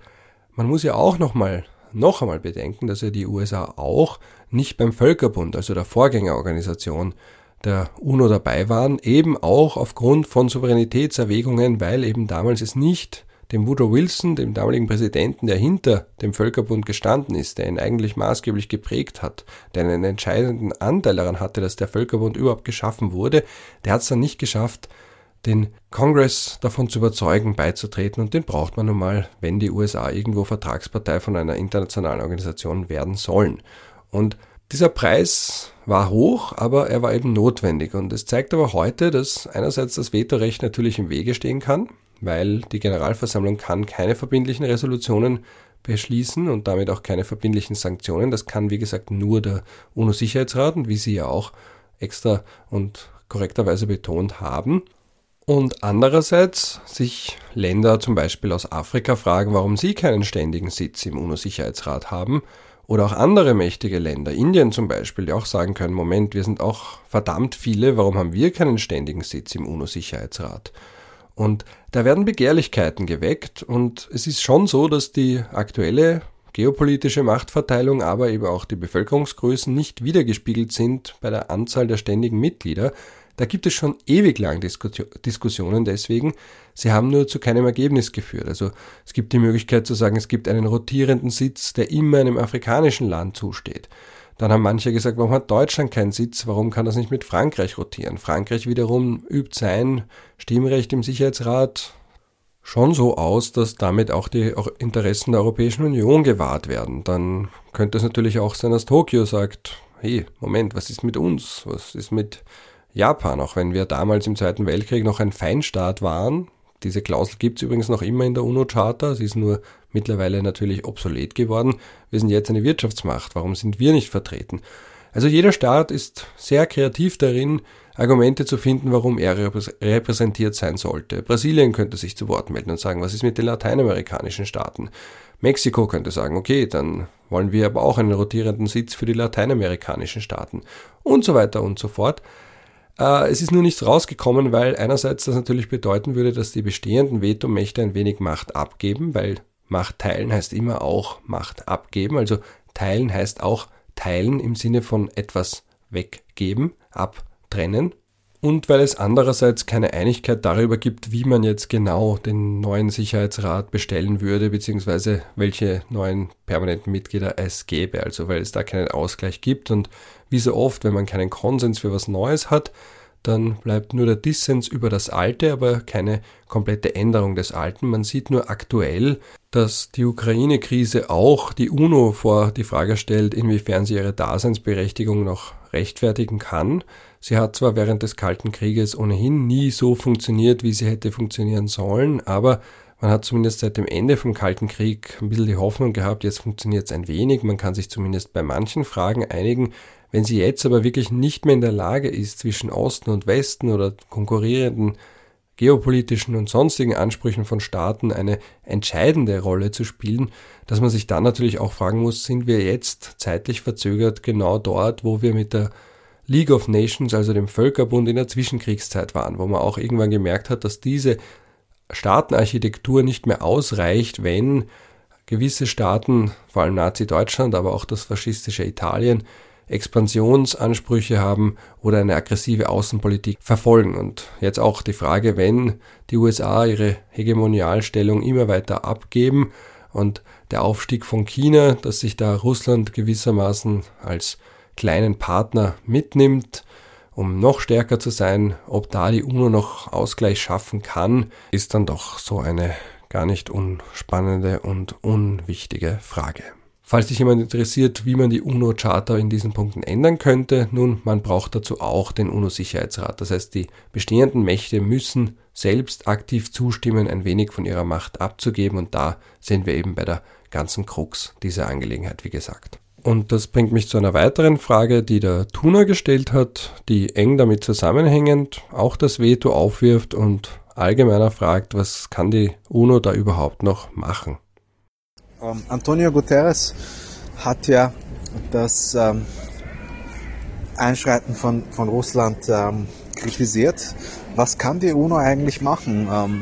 man muss ja auch nochmal, noch einmal bedenken, dass ja die USA auch nicht beim Völkerbund, also der Vorgängerorganisation der UNO dabei waren, eben auch aufgrund von Souveränitätserwägungen, weil eben damals es nicht dem Woodrow Wilson, dem damaligen Präsidenten, der hinter dem Völkerbund gestanden ist, der ihn eigentlich maßgeblich geprägt hat, der einen entscheidenden Anteil daran hatte, dass der Völkerbund überhaupt geschaffen wurde, der hat es dann nicht geschafft, den Kongress davon zu überzeugen, beizutreten und den braucht man nun mal, wenn die USA irgendwo Vertragspartei von einer internationalen Organisation werden sollen. Und dieser Preis war hoch, aber er war eben notwendig und es zeigt aber heute, dass einerseits das Vetorecht natürlich im Wege stehen kann, weil die Generalversammlung kann keine verbindlichen Resolutionen beschließen und damit auch keine verbindlichen Sanktionen. Das kann, wie gesagt, nur der UNO-Sicherheitsrat und wie Sie ja auch extra und korrekterweise betont haben. Und andererseits sich Länder zum Beispiel aus Afrika fragen, warum sie keinen ständigen Sitz im UNO-Sicherheitsrat haben. Oder auch andere mächtige Länder, Indien zum Beispiel, die auch sagen können, Moment, wir sind auch verdammt viele, warum haben wir keinen ständigen Sitz im UNO-Sicherheitsrat? Und da werden Begehrlichkeiten geweckt und es ist schon so, dass die aktuelle geopolitische Machtverteilung, aber eben auch die Bevölkerungsgrößen nicht wiedergespiegelt sind bei der Anzahl der ständigen Mitglieder. Da gibt es schon ewig lang Diskussionen deswegen. Sie haben nur zu keinem Ergebnis geführt. Also es gibt die Möglichkeit zu sagen, es gibt einen rotierenden Sitz, der immer einem afrikanischen Land zusteht. Dann haben manche gesagt, warum hat Deutschland keinen Sitz? Warum kann das nicht mit Frankreich rotieren? Frankreich wiederum übt sein Stimmrecht im Sicherheitsrat schon so aus, dass damit auch die Interessen der Europäischen Union gewahrt werden. Dann könnte es natürlich auch sein, dass Tokio sagt, hey, Moment, was ist mit uns? Was ist mit Japan? Auch wenn wir damals im Zweiten Weltkrieg noch ein Feinstaat waren, diese Klausel gibt es übrigens noch immer in der UNO-Charta, sie ist nur mittlerweile natürlich obsolet geworden. Wir sind jetzt eine Wirtschaftsmacht, warum sind wir nicht vertreten? Also jeder Staat ist sehr kreativ darin, Argumente zu finden, warum er repräsentiert sein sollte. Brasilien könnte sich zu Wort melden und sagen, was ist mit den lateinamerikanischen Staaten? Mexiko könnte sagen, okay, dann wollen wir aber auch einen rotierenden Sitz für die lateinamerikanischen Staaten und so weiter und so fort. Äh, es ist nur nichts rausgekommen, weil einerseits das natürlich bedeuten würde, dass die bestehenden Vetomächte ein wenig Macht abgeben, weil Macht teilen heißt immer auch Macht abgeben. Also teilen heißt auch teilen im Sinne von etwas weggeben, abtrennen. Und weil es andererseits keine Einigkeit darüber gibt, wie man jetzt genau den neuen Sicherheitsrat bestellen würde, beziehungsweise welche neuen permanenten Mitglieder es gäbe. Also weil es da keinen Ausgleich gibt und wie so oft, wenn man keinen Konsens für was Neues hat, dann bleibt nur der Dissens über das Alte, aber keine komplette Änderung des Alten. Man sieht nur aktuell, dass die Ukraine-Krise auch die UNO vor die Frage stellt, inwiefern sie ihre Daseinsberechtigung noch rechtfertigen kann. Sie hat zwar während des Kalten Krieges ohnehin nie so funktioniert, wie sie hätte funktionieren sollen, aber man hat zumindest seit dem Ende vom Kalten Krieg ein bisschen die Hoffnung gehabt, jetzt funktioniert es ein wenig, man kann sich zumindest bei manchen Fragen einigen, wenn sie jetzt aber wirklich nicht mehr in der Lage ist, zwischen Osten und Westen oder konkurrierenden geopolitischen und sonstigen Ansprüchen von Staaten eine entscheidende Rolle zu spielen, dass man sich dann natürlich auch fragen muss, sind wir jetzt zeitlich verzögert genau dort, wo wir mit der League of Nations, also dem Völkerbund in der Zwischenkriegszeit waren, wo man auch irgendwann gemerkt hat, dass diese Staatenarchitektur nicht mehr ausreicht, wenn gewisse Staaten, vor allem Nazi-Deutschland, aber auch das faschistische Italien, Expansionsansprüche haben oder eine aggressive Außenpolitik verfolgen. Und jetzt auch die Frage, wenn die USA ihre Hegemonialstellung immer weiter abgeben und der Aufstieg von China, dass sich da Russland gewissermaßen als kleinen Partner mitnimmt, um noch stärker zu sein, ob da die UNO noch Ausgleich schaffen kann, ist dann doch so eine gar nicht unspannende und unwichtige Frage. Falls sich jemand interessiert, wie man die UNO-Charta in diesen Punkten ändern könnte, nun, man braucht dazu auch den UNO-Sicherheitsrat. Das heißt, die bestehenden Mächte müssen selbst aktiv zustimmen, ein wenig von ihrer Macht abzugeben und da sind wir eben bei der ganzen Krux dieser Angelegenheit, wie gesagt. Und das bringt mich zu einer weiteren Frage, die der Tuner gestellt hat, die eng damit zusammenhängend auch das Veto aufwirft und allgemeiner fragt, was kann die UNO da überhaupt noch machen? Ähm, Antonio Guterres hat ja das ähm, Einschreiten von, von Russland ähm, kritisiert. Was kann die UNO eigentlich machen? Ähm,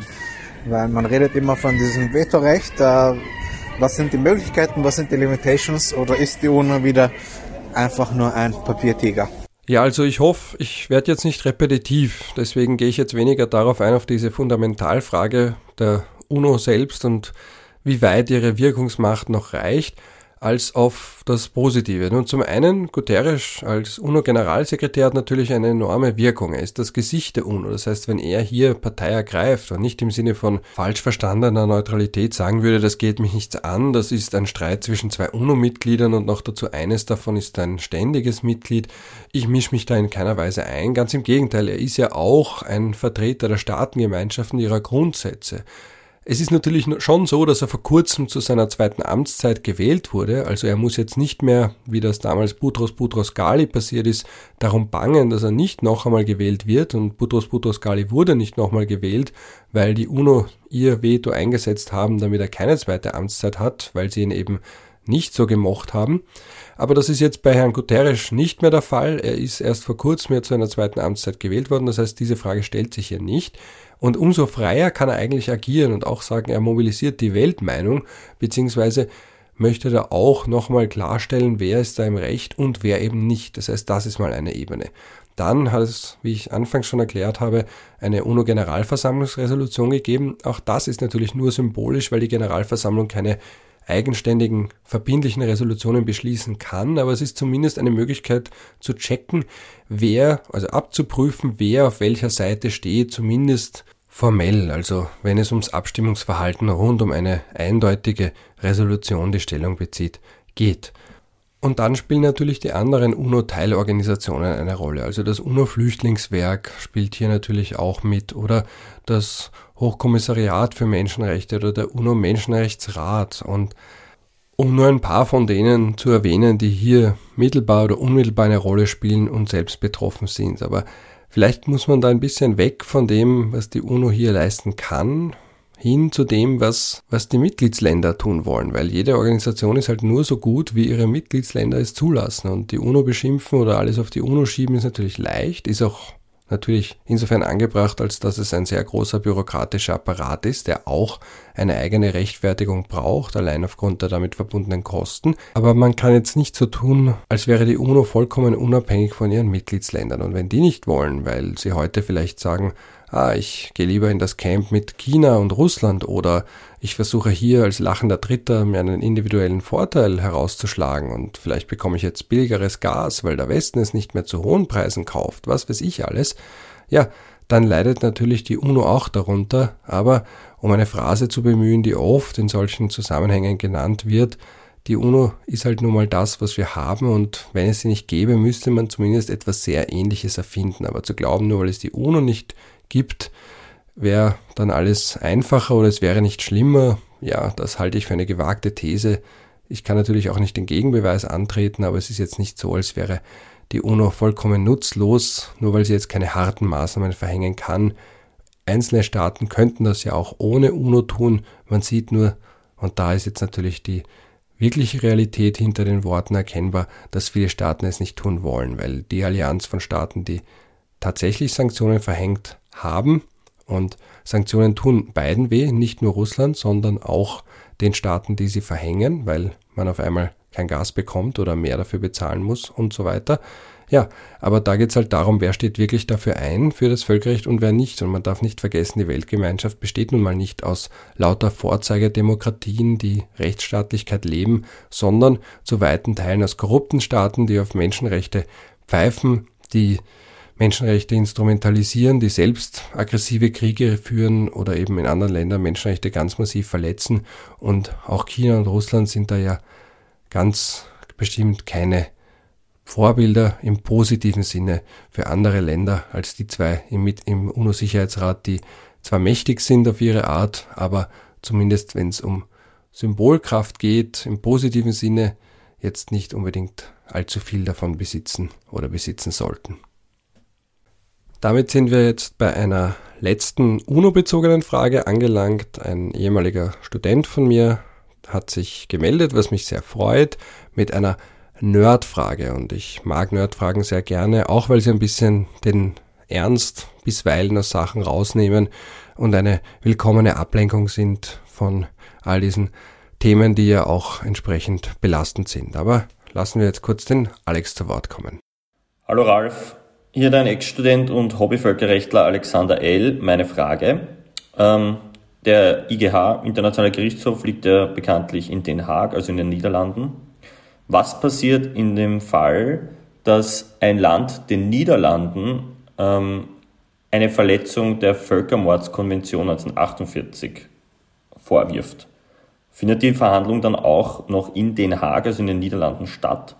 weil man redet immer von diesem Vetorecht. Äh, was sind die Möglichkeiten, was sind die Limitations oder ist die UNO wieder einfach nur ein Papiertiger? Ja, also ich hoffe, ich werde jetzt nicht repetitiv, deswegen gehe ich jetzt weniger darauf ein, auf diese Fundamentalfrage der UNO selbst und wie weit ihre Wirkungsmacht noch reicht als auf das Positive. Nun zum einen, Guterres als UNO-Generalsekretär hat natürlich eine enorme Wirkung. Er ist das Gesicht der UNO. Das heißt, wenn er hier Partei ergreift und nicht im Sinne von falsch verstandener Neutralität sagen würde, das geht mich nichts an, das ist ein Streit zwischen zwei UNO-Mitgliedern und noch dazu eines davon ist ein ständiges Mitglied. Ich mische mich da in keiner Weise ein. Ganz im Gegenteil, er ist ja auch ein Vertreter der Staatengemeinschaften ihrer Grundsätze. Es ist natürlich schon so, dass er vor kurzem zu seiner zweiten Amtszeit gewählt wurde. Also er muss jetzt nicht mehr, wie das damals Butros Butros Ghali passiert ist, darum bangen, dass er nicht noch einmal gewählt wird. Und Butros Butros Ghali wurde nicht noch einmal gewählt, weil die UNO ihr Veto eingesetzt haben, damit er keine zweite Amtszeit hat, weil sie ihn eben nicht so gemocht haben. Aber das ist jetzt bei Herrn Guterres nicht mehr der Fall. Er ist erst vor kurzem ja zu einer zweiten Amtszeit gewählt worden. Das heißt, diese Frage stellt sich hier nicht. Und umso freier kann er eigentlich agieren und auch sagen, er mobilisiert die Weltmeinung, beziehungsweise möchte da auch nochmal klarstellen, wer ist da im Recht und wer eben nicht. Das heißt, das ist mal eine Ebene. Dann hat es, wie ich anfangs schon erklärt habe, eine UNO-Generalversammlungsresolution gegeben. Auch das ist natürlich nur symbolisch, weil die Generalversammlung keine eigenständigen, verbindlichen Resolutionen beschließen kann, aber es ist zumindest eine Möglichkeit zu checken, wer, also abzuprüfen, wer auf welcher Seite steht, zumindest formell, also wenn es ums Abstimmungsverhalten rund um eine eindeutige Resolution die Stellung bezieht, geht. Und dann spielen natürlich die anderen UNO-Teilorganisationen eine Rolle. Also das UNO-Flüchtlingswerk spielt hier natürlich auch mit oder das Hochkommissariat für Menschenrechte oder der UNO-Menschenrechtsrat. Und um nur ein paar von denen zu erwähnen, die hier mittelbar oder unmittelbar eine Rolle spielen und selbst betroffen sind. Aber vielleicht muss man da ein bisschen weg von dem, was die UNO hier leisten kann, hin zu dem, was, was die Mitgliedsländer tun wollen, weil jede Organisation ist halt nur so gut, wie ihre Mitgliedsländer es zulassen. Und die UNO beschimpfen oder alles auf die UNO schieben ist natürlich leicht, ist auch natürlich insofern angebracht, als dass es ein sehr großer bürokratischer Apparat ist, der auch eine eigene Rechtfertigung braucht, allein aufgrund der damit verbundenen Kosten. Aber man kann jetzt nicht so tun, als wäre die UNO vollkommen unabhängig von ihren Mitgliedsländern. Und wenn die nicht wollen, weil sie heute vielleicht sagen, ah, ich gehe lieber in das Camp mit China und Russland oder ich versuche hier als lachender Dritter mir einen individuellen Vorteil herauszuschlagen und vielleicht bekomme ich jetzt billigeres Gas, weil der Westen es nicht mehr zu hohen Preisen kauft, was weiß ich alles, ja, dann leidet natürlich die UNO auch darunter, aber um eine Phrase zu bemühen, die oft in solchen Zusammenhängen genannt wird, die UNO ist halt nun mal das, was wir haben und wenn es sie nicht gäbe, müsste man zumindest etwas sehr Ähnliches erfinden. Aber zu glauben, nur weil es die UNO nicht gibt, wäre dann alles einfacher oder es wäre nicht schlimmer. Ja, das halte ich für eine gewagte These. Ich kann natürlich auch nicht den Gegenbeweis antreten, aber es ist jetzt nicht so, als wäre die UNO vollkommen nutzlos, nur weil sie jetzt keine harten Maßnahmen verhängen kann. Einzelne Staaten könnten das ja auch ohne UNO tun. Man sieht nur, und da ist jetzt natürlich die wirkliche Realität hinter den Worten erkennbar, dass viele Staaten es nicht tun wollen, weil die Allianz von Staaten, die tatsächlich Sanktionen verhängt haben und Sanktionen tun beiden weh, nicht nur Russland, sondern auch den Staaten, die sie verhängen, weil man auf einmal kein Gas bekommt oder mehr dafür bezahlen muss und so weiter. Ja, aber da geht es halt darum, wer steht wirklich dafür ein, für das Völkerrecht und wer nicht. Und man darf nicht vergessen, die Weltgemeinschaft besteht nun mal nicht aus lauter Vorzeigerdemokratien, die Rechtsstaatlichkeit leben, sondern zu weiten Teilen aus korrupten Staaten, die auf Menschenrechte pfeifen, die Menschenrechte instrumentalisieren, die selbst aggressive Kriege führen oder eben in anderen Ländern Menschenrechte ganz massiv verletzen. Und auch China und Russland sind da ja ganz bestimmt keine Vorbilder im positiven Sinne für andere Länder als die zwei im, im UNO-Sicherheitsrat, die zwar mächtig sind auf ihre Art, aber zumindest wenn es um Symbolkraft geht, im positiven Sinne jetzt nicht unbedingt allzu viel davon besitzen oder besitzen sollten. Damit sind wir jetzt bei einer letzten UNO-bezogenen Frage angelangt. Ein ehemaliger Student von mir hat sich gemeldet, was mich sehr freut, mit einer Nerdfrage. Und ich mag Nerdfragen sehr gerne, auch weil sie ein bisschen den Ernst bisweilen aus Sachen rausnehmen und eine willkommene Ablenkung sind von all diesen Themen, die ja auch entsprechend belastend sind. Aber lassen wir jetzt kurz den Alex zu Wort kommen. Hallo Ralf, hier dein Ex-Student und Hobbyvölkerrechtler Alexander L. Meine Frage. Ähm, der IGH, Internationaler Gerichtshof, liegt ja bekanntlich in Den Haag, also in den Niederlanden. Was passiert in dem Fall, dass ein Land den Niederlanden ähm, eine Verletzung der Völkermordskonvention 1948 vorwirft? Findet die Verhandlung dann auch noch in Den Haag, also in den Niederlanden, statt?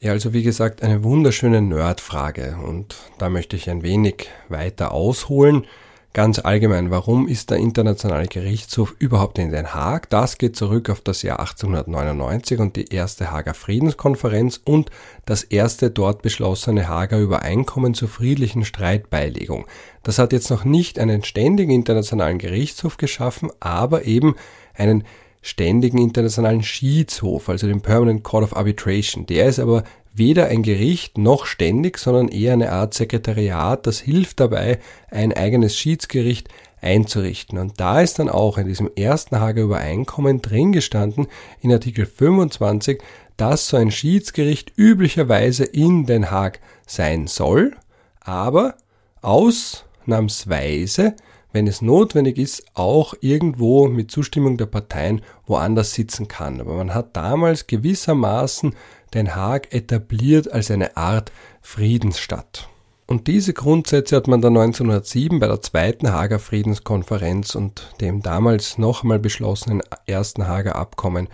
Ja, also wie gesagt, eine wunderschöne Nerdfrage und da möchte ich ein wenig weiter ausholen. Ganz allgemein, warum ist der Internationale Gerichtshof überhaupt in Den Haag? Das geht zurück auf das Jahr 1899 und die erste Hager Friedenskonferenz und das erste dort beschlossene Hager Übereinkommen zur friedlichen Streitbeilegung. Das hat jetzt noch nicht einen ständigen internationalen Gerichtshof geschaffen, aber eben einen ständigen internationalen Schiedshof, also den Permanent Court of Arbitration. Der ist aber weder ein Gericht noch ständig, sondern eher eine Art Sekretariat, das hilft dabei, ein eigenes Schiedsgericht einzurichten. Und da ist dann auch in diesem ersten Hager Übereinkommen drin gestanden, in Artikel 25, dass so ein Schiedsgericht üblicherweise in Den Haag sein soll, aber ausnahmsweise wenn es notwendig ist, auch irgendwo mit Zustimmung der Parteien woanders sitzen kann. Aber man hat damals gewissermaßen Den Haag etabliert als eine Art Friedensstadt. Und diese Grundsätze hat man dann 1907 bei der zweiten Hager Friedenskonferenz und dem damals noch einmal beschlossenen ersten Hager Abkommen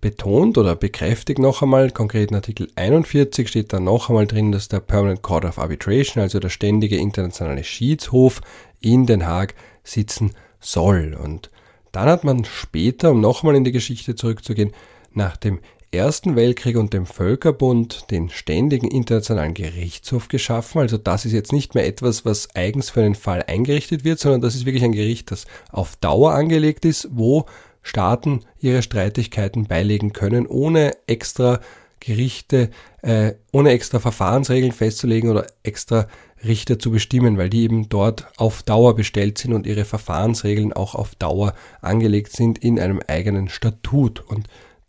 betont oder bekräftigt noch einmal. Konkret in Artikel 41 steht da noch einmal drin, dass der Permanent Court of Arbitration, also der ständige internationale Schiedshof, in Den Haag sitzen soll. Und dann hat man später, um nochmal in die Geschichte zurückzugehen, nach dem Ersten Weltkrieg und dem Völkerbund den ständigen internationalen Gerichtshof geschaffen. Also das ist jetzt nicht mehr etwas, was eigens für einen Fall eingerichtet wird, sondern das ist wirklich ein Gericht, das auf Dauer angelegt ist, wo Staaten ihre Streitigkeiten beilegen können, ohne extra Gerichte, äh, ohne extra Verfahrensregeln festzulegen oder extra Richter zu bestimmen, weil die eben dort auf Dauer bestellt sind und ihre Verfahrensregeln auch auf Dauer angelegt sind in einem eigenen Statut. Und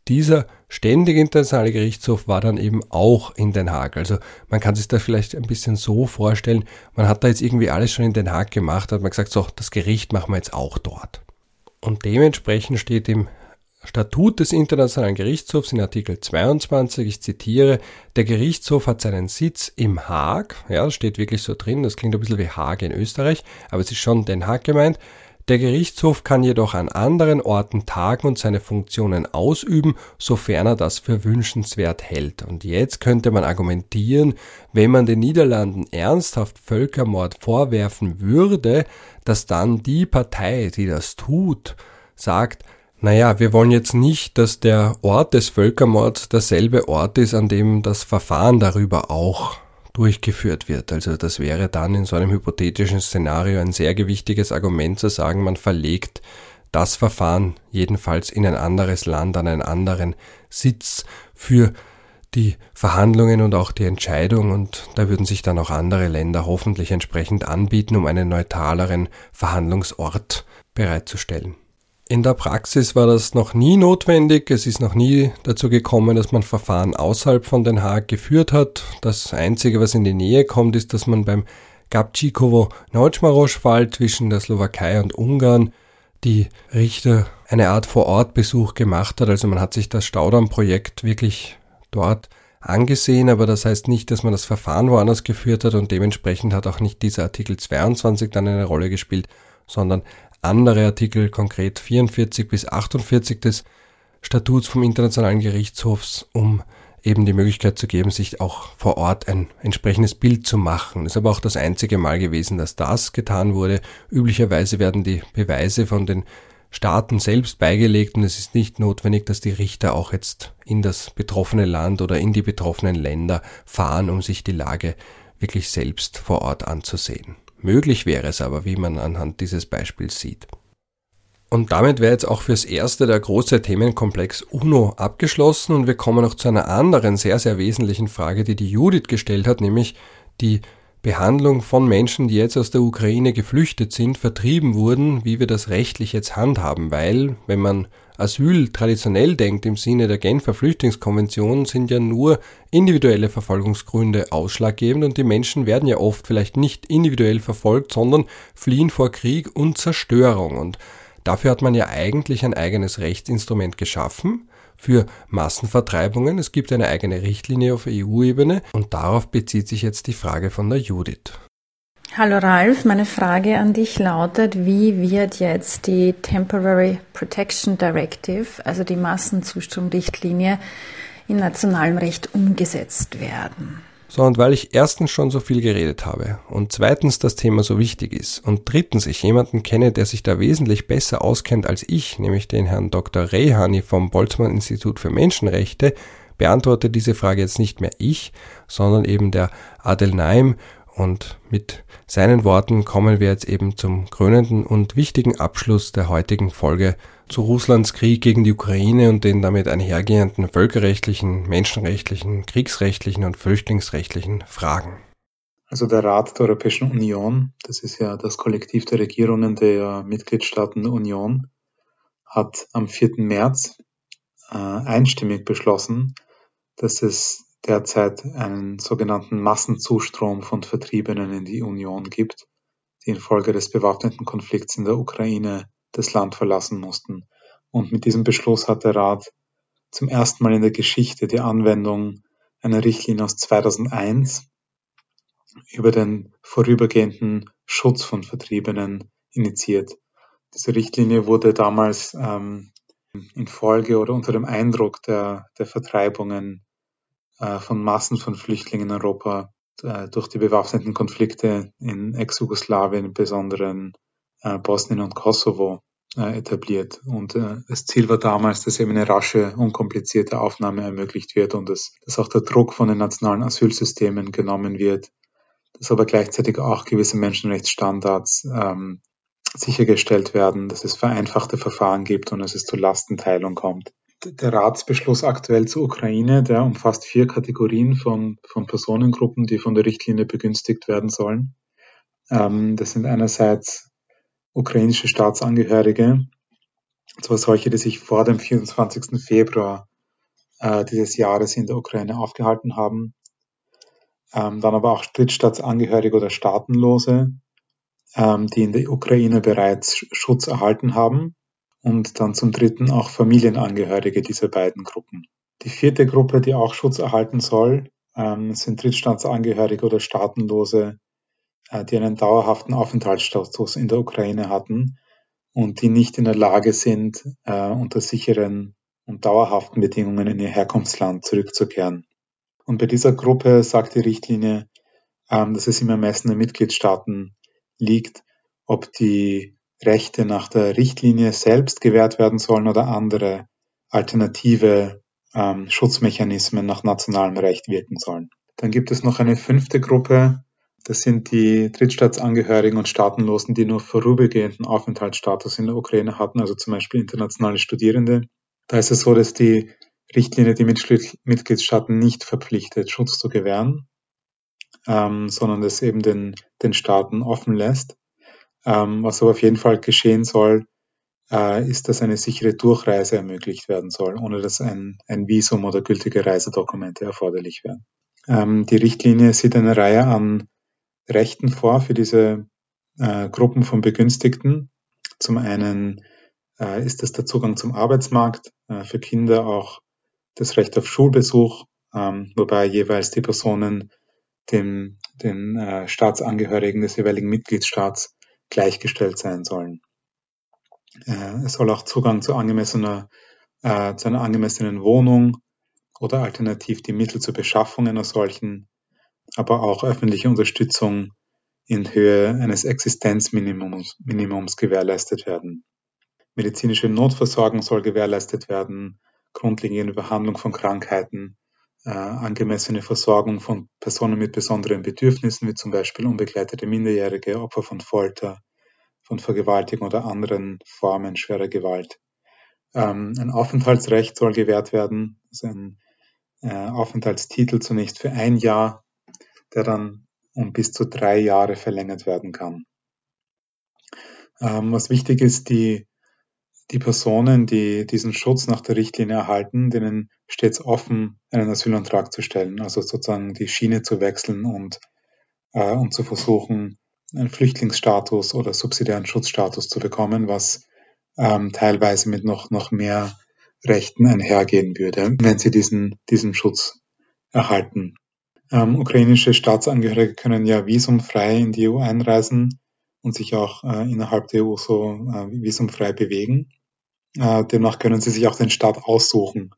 dieser ständige internationale Gerichtshof war dann eben auch in Den Haag. Also man kann sich das vielleicht ein bisschen so vorstellen, man hat da jetzt irgendwie alles schon in Den Haag gemacht, hat man gesagt, so, das Gericht machen wir jetzt auch dort. Und dementsprechend steht im Statut des Internationalen Gerichtshofs in Artikel 22, ich zitiere, der Gerichtshof hat seinen Sitz im Haag, ja, steht wirklich so drin, das klingt ein bisschen wie Haag in Österreich, aber es ist schon Den Haag gemeint. Der Gerichtshof kann jedoch an anderen Orten tagen und seine Funktionen ausüben, sofern er das für wünschenswert hält. Und jetzt könnte man argumentieren, wenn man den Niederlanden ernsthaft Völkermord vorwerfen würde, dass dann die Partei, die das tut, sagt, naja, wir wollen jetzt nicht, dass der Ort des Völkermords derselbe Ort ist, an dem das Verfahren darüber auch durchgeführt wird. Also das wäre dann in so einem hypothetischen Szenario ein sehr gewichtiges Argument zu sagen, man verlegt das Verfahren jedenfalls in ein anderes Land, an einen anderen Sitz für die Verhandlungen und auch die Entscheidung und da würden sich dann auch andere Länder hoffentlich entsprechend anbieten, um einen neutraleren Verhandlungsort bereitzustellen. In der Praxis war das noch nie notwendig. Es ist noch nie dazu gekommen, dass man Verfahren außerhalb von Den Haag geführt hat. Das Einzige, was in die Nähe kommt, ist, dass man beim Gabčíkovo-Naučmaroš-Fall zwischen der Slowakei und Ungarn die Richter eine Art Vorortbesuch gemacht hat. Also man hat sich das Staudamm-Projekt wirklich dort angesehen, aber das heißt nicht, dass man das Verfahren woanders geführt hat und dementsprechend hat auch nicht dieser Artikel 22 dann eine Rolle gespielt, sondern andere Artikel, konkret 44 bis 48 des Statuts vom Internationalen Gerichtshofs, um eben die Möglichkeit zu geben, sich auch vor Ort ein entsprechendes Bild zu machen. Das ist aber auch das einzige Mal gewesen, dass das getan wurde. Üblicherweise werden die Beweise von den Staaten selbst beigelegt und es ist nicht notwendig, dass die Richter auch jetzt in das betroffene Land oder in die betroffenen Länder fahren, um sich die Lage wirklich selbst vor Ort anzusehen. Möglich wäre es aber, wie man anhand dieses Beispiels sieht. Und damit wäre jetzt auch fürs erste der große Themenkomplex UNO abgeschlossen und wir kommen noch zu einer anderen sehr, sehr wesentlichen Frage, die die Judith gestellt hat, nämlich die Behandlung von Menschen, die jetzt aus der Ukraine geflüchtet sind, vertrieben wurden, wie wir das rechtlich jetzt handhaben, weil, wenn man Asyl traditionell denkt im Sinne der Genfer Flüchtlingskonvention, sind ja nur individuelle Verfolgungsgründe ausschlaggebend und die Menschen werden ja oft vielleicht nicht individuell verfolgt, sondern fliehen vor Krieg und Zerstörung. Und dafür hat man ja eigentlich ein eigenes Rechtsinstrument geschaffen für Massenvertreibungen. Es gibt eine eigene Richtlinie auf EU-Ebene und darauf bezieht sich jetzt die Frage von der Judith. Hallo Ralf, meine Frage an dich lautet, wie wird jetzt die Temporary Protection Directive, also die Massenzustromrichtlinie, in nationalem Recht umgesetzt werden? So, und weil ich erstens schon so viel geredet habe und zweitens das Thema so wichtig ist und drittens ich jemanden kenne, der sich da wesentlich besser auskennt als ich, nämlich den Herrn Dr. Rehani vom Boltzmann Institut für Menschenrechte, beantworte diese Frage jetzt nicht mehr ich, sondern eben der Adel Naim und mit seinen Worten kommen wir jetzt eben zum krönenden und wichtigen Abschluss der heutigen Folge zu Russlands Krieg gegen die Ukraine und den damit einhergehenden völkerrechtlichen, menschenrechtlichen, kriegsrechtlichen und flüchtlingsrechtlichen Fragen. Also der Rat der Europäischen Union, das ist ja das Kollektiv der Regierungen der Mitgliedstaaten der Union, hat am 4. März äh, einstimmig beschlossen, dass es derzeit einen sogenannten Massenzustrom von Vertriebenen in die Union gibt, die infolge des bewaffneten Konflikts in der Ukraine das Land verlassen mussten. Und mit diesem Beschluss hat der Rat zum ersten Mal in der Geschichte die Anwendung einer Richtlinie aus 2001 über den vorübergehenden Schutz von Vertriebenen initiiert. Diese Richtlinie wurde damals ähm, in Folge oder unter dem Eindruck der, der Vertreibungen von Massen von Flüchtlingen in Europa äh, durch die bewaffneten Konflikte in Ex-Jugoslawien, im Besonderen äh, Bosnien und Kosovo, etabliert. Und das Ziel war damals, dass eben eine rasche, unkomplizierte Aufnahme ermöglicht wird und dass, dass auch der Druck von den nationalen Asylsystemen genommen wird, dass aber gleichzeitig auch gewisse Menschenrechtsstandards ähm, sichergestellt werden, dass es vereinfachte Verfahren gibt und dass es zur Lastenteilung kommt der Ratsbeschluss aktuell zur Ukraine, der umfasst vier Kategorien von, von Personengruppen, die von der Richtlinie begünstigt werden sollen. Ähm, das sind einerseits ukrainische Staatsangehörige, zwar solche, die sich vor dem 24. Februar äh, dieses Jahres in der Ukraine aufgehalten haben, ähm, dann aber auch Drittstaatsangehörige oder Staatenlose, ähm, die in der Ukraine bereits Schutz erhalten haben und dann zum dritten auch Familienangehörige dieser beiden Gruppen. Die vierte Gruppe, die auch Schutz erhalten soll, ähm, sind Drittstaatsangehörige oder Staatenlose, äh, die einen dauerhaften Aufenthaltsstatus in der Ukraine hatten und die nicht in der Lage sind, äh, unter sicheren und dauerhaften Bedingungen in ihr Herkunftsland zurückzukehren. Und bei dieser Gruppe sagt die Richtlinie, ähm, dass es im Ermessen der Mitgliedstaaten liegt, ob die Rechte nach der Richtlinie selbst gewährt werden sollen oder andere alternative ähm, Schutzmechanismen nach nationalem Recht wirken sollen. Dann gibt es noch eine fünfte Gruppe, das sind die Drittstaatsangehörigen und Staatenlosen, die nur vorübergehenden Aufenthaltsstatus in der Ukraine hatten, also zum Beispiel internationale Studierende. Da ist es so, dass die Richtlinie die Mitgliedstaaten nicht verpflichtet, Schutz zu gewähren, ähm, sondern das eben den, den Staaten offen lässt. Ähm, was aber auf jeden Fall geschehen soll, äh, ist, dass eine sichere Durchreise ermöglicht werden soll, ohne dass ein, ein Visum oder gültige Reisedokumente erforderlich werden. Ähm, die Richtlinie sieht eine Reihe an Rechten vor für diese äh, Gruppen von Begünstigten. Zum einen äh, ist es der Zugang zum Arbeitsmarkt, äh, für Kinder auch das Recht auf Schulbesuch, ähm, wobei jeweils die Personen dem, den äh, Staatsangehörigen des jeweiligen Mitgliedstaats gleichgestellt sein sollen. Äh, es soll auch Zugang zu angemessener, äh, zu einer angemessenen Wohnung oder alternativ die Mittel zur Beschaffung einer solchen aber auch öffentliche Unterstützung in Höhe eines Existenzminimums Minimums gewährleistet werden. Medizinische Notversorgung soll gewährleistet werden, grundlegende Behandlung von Krankheiten, angemessene Versorgung von Personen mit besonderen Bedürfnissen, wie zum Beispiel unbegleitete Minderjährige, Opfer von Folter, von Vergewaltigung oder anderen Formen schwerer Gewalt. Ähm, ein Aufenthaltsrecht soll gewährt werden, also ein äh, Aufenthaltstitel zunächst für ein Jahr der dann um bis zu drei Jahre verlängert werden kann. Ähm, was wichtig ist, die, die Personen, die diesen Schutz nach der Richtlinie erhalten, denen steht es offen, einen Asylantrag zu stellen, also sozusagen die Schiene zu wechseln und, äh, und zu versuchen, einen Flüchtlingsstatus oder subsidiären Schutzstatus zu bekommen, was ähm, teilweise mit noch, noch mehr Rechten einhergehen würde, wenn sie diesen, diesen Schutz erhalten. Ähm, ukrainische Staatsangehörige können ja visumfrei in die EU einreisen und sich auch äh, innerhalb der EU so äh, visumfrei bewegen. Äh, demnach können sie sich auch den Staat aussuchen,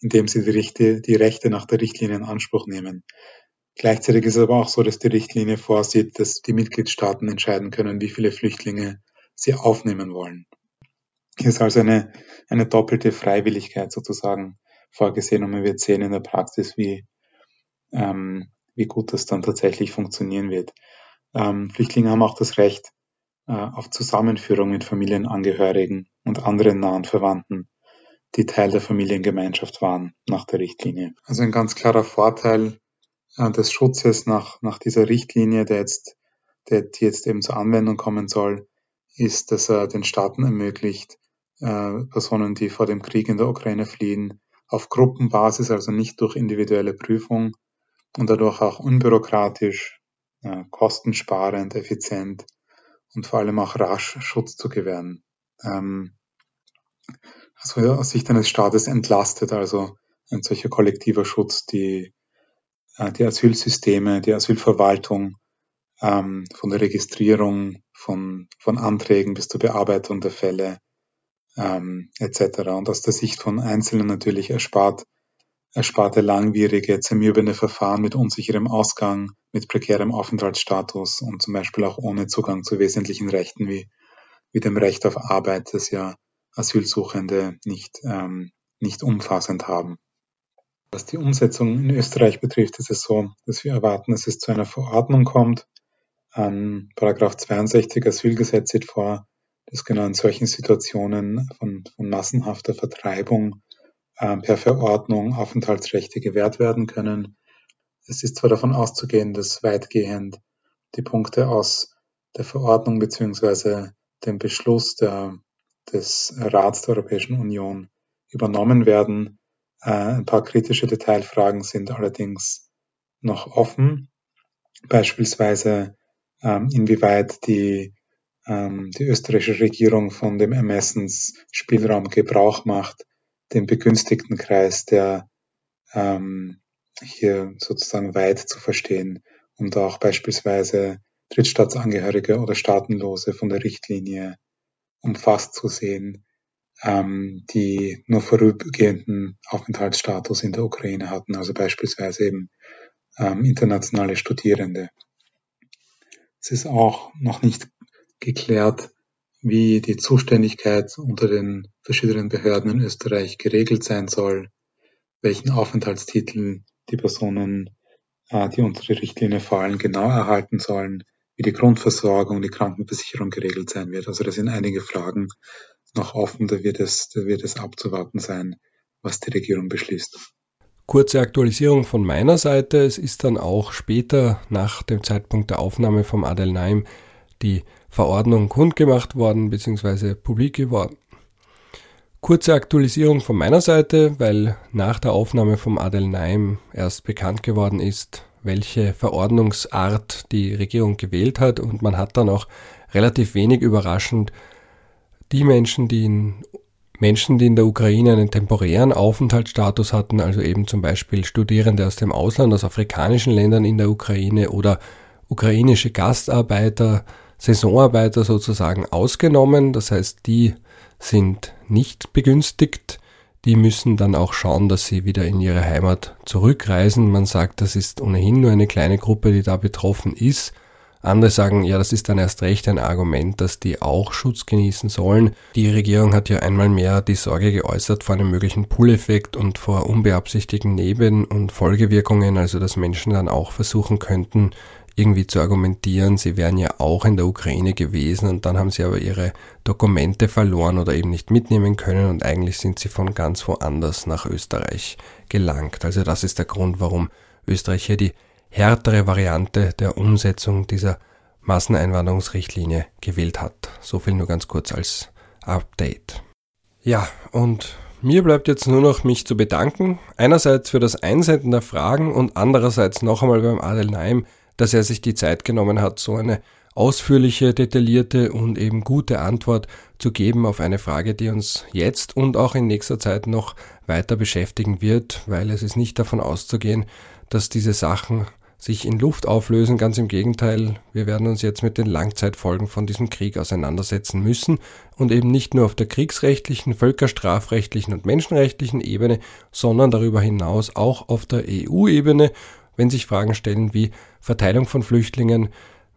indem sie die, Richte, die Rechte nach der Richtlinie in Anspruch nehmen. Gleichzeitig ist es aber auch so, dass die Richtlinie vorsieht, dass die Mitgliedstaaten entscheiden können, wie viele Flüchtlinge sie aufnehmen wollen. Hier ist also eine, eine doppelte Freiwilligkeit sozusagen vorgesehen und man wird sehen in der Praxis, wie, ähm, wie gut das dann tatsächlich funktionieren wird. Ähm, Flüchtlinge haben auch das Recht äh, auf Zusammenführung mit Familienangehörigen und anderen nahen Verwandten, die Teil der Familiengemeinschaft waren nach der Richtlinie. Also ein ganz klarer Vorteil äh, des Schutzes nach, nach dieser Richtlinie, der jetzt, der, die jetzt eben zur Anwendung kommen soll, ist, dass er den Staaten ermöglicht, äh, Personen, die vor dem Krieg in der Ukraine fliehen, auf Gruppenbasis, also nicht durch individuelle Prüfung, und dadurch auch unbürokratisch, kostensparend, effizient und vor allem auch rasch Schutz zu gewähren. Ähm, also aus Sicht eines Staates entlastet also ein solcher kollektiver Schutz die, äh, die Asylsysteme, die Asylverwaltung ähm, von der Registrierung von, von Anträgen bis zur Bearbeitung der Fälle ähm, etc. Und aus der Sicht von Einzelnen natürlich erspart ersparte langwierige, zermürbende Verfahren mit unsicherem Ausgang, mit prekärem Aufenthaltsstatus und zum Beispiel auch ohne Zugang zu wesentlichen Rechten wie, wie dem Recht auf Arbeit, das ja Asylsuchende nicht, ähm, nicht umfassend haben. Was die Umsetzung in Österreich betrifft, ist es so, dass wir erwarten, dass es zu einer Verordnung kommt. Ähm, Paragraph 62 Asylgesetz sieht vor, dass genau in solchen Situationen von, von massenhafter Vertreibung per Verordnung Aufenthaltsrechte gewährt werden können. Es ist zwar davon auszugehen, dass weitgehend die Punkte aus der Verordnung beziehungsweise dem Beschluss der, des Rats der Europäischen Union übernommen werden. Äh, ein paar kritische Detailfragen sind allerdings noch offen. Beispielsweise, ähm, inwieweit die, ähm, die österreichische Regierung von dem Ermessensspielraum Gebrauch macht, den begünstigten Kreis, der ähm, hier sozusagen weit zu verstehen und auch beispielsweise Drittstaatsangehörige oder Staatenlose von der Richtlinie umfasst zu sehen, ähm, die nur vorübergehenden Aufenthaltsstatus in der Ukraine hatten, also beispielsweise eben ähm, internationale Studierende. Es ist auch noch nicht geklärt, wie die Zuständigkeit unter den verschiedenen Behörden in Österreich geregelt sein soll, welchen Aufenthaltstitel die Personen äh, die unter der Richtlinie fallen, genau erhalten sollen, wie die Grundversorgung, die Krankenversicherung geregelt sein wird. Also da sind einige Fragen noch offen, da wird es, da wird es abzuwarten sein, was die Regierung beschließt. Kurze Aktualisierung von meiner Seite. Es ist dann auch später nach dem Zeitpunkt der Aufnahme vom Adel Naim die Verordnung kundgemacht worden bzw. publik geworden. Kurze Aktualisierung von meiner Seite, weil nach der Aufnahme vom Adel Naim erst bekannt geworden ist, welche Verordnungsart die Regierung gewählt hat und man hat dann auch relativ wenig überraschend die Menschen, die in Menschen, die in der Ukraine einen temporären Aufenthaltsstatus hatten, also eben zum Beispiel Studierende aus dem Ausland, aus afrikanischen Ländern in der Ukraine oder ukrainische Gastarbeiter, Saisonarbeiter sozusagen ausgenommen. Das heißt, die sind nicht begünstigt. Die müssen dann auch schauen, dass sie wieder in ihre Heimat zurückreisen. Man sagt, das ist ohnehin nur eine kleine Gruppe, die da betroffen ist. Andere sagen, ja, das ist dann erst recht ein Argument, dass die auch Schutz genießen sollen. Die Regierung hat ja einmal mehr die Sorge geäußert vor einem möglichen Pull-Effekt und vor unbeabsichtigten Neben- und Folgewirkungen, also dass Menschen dann auch versuchen könnten, irgendwie zu argumentieren, sie wären ja auch in der Ukraine gewesen und dann haben sie aber ihre Dokumente verloren oder eben nicht mitnehmen können und eigentlich sind sie von ganz woanders nach Österreich gelangt. Also das ist der Grund, warum Österreich hier die härtere Variante der Umsetzung dieser Masseneinwanderungsrichtlinie gewählt hat. So viel nur ganz kurz als Update. Ja, und mir bleibt jetzt nur noch mich zu bedanken. Einerseits für das Einsenden der Fragen und andererseits noch einmal beim Adel Naim dass er sich die Zeit genommen hat, so eine ausführliche, detaillierte und eben gute Antwort zu geben auf eine Frage, die uns jetzt und auch in nächster Zeit noch weiter beschäftigen wird, weil es ist nicht davon auszugehen, dass diese Sachen sich in Luft auflösen. Ganz im Gegenteil, wir werden uns jetzt mit den Langzeitfolgen von diesem Krieg auseinandersetzen müssen und eben nicht nur auf der kriegsrechtlichen, völkerstrafrechtlichen und menschenrechtlichen Ebene, sondern darüber hinaus auch auf der EU-Ebene wenn sich Fragen stellen wie Verteilung von Flüchtlingen,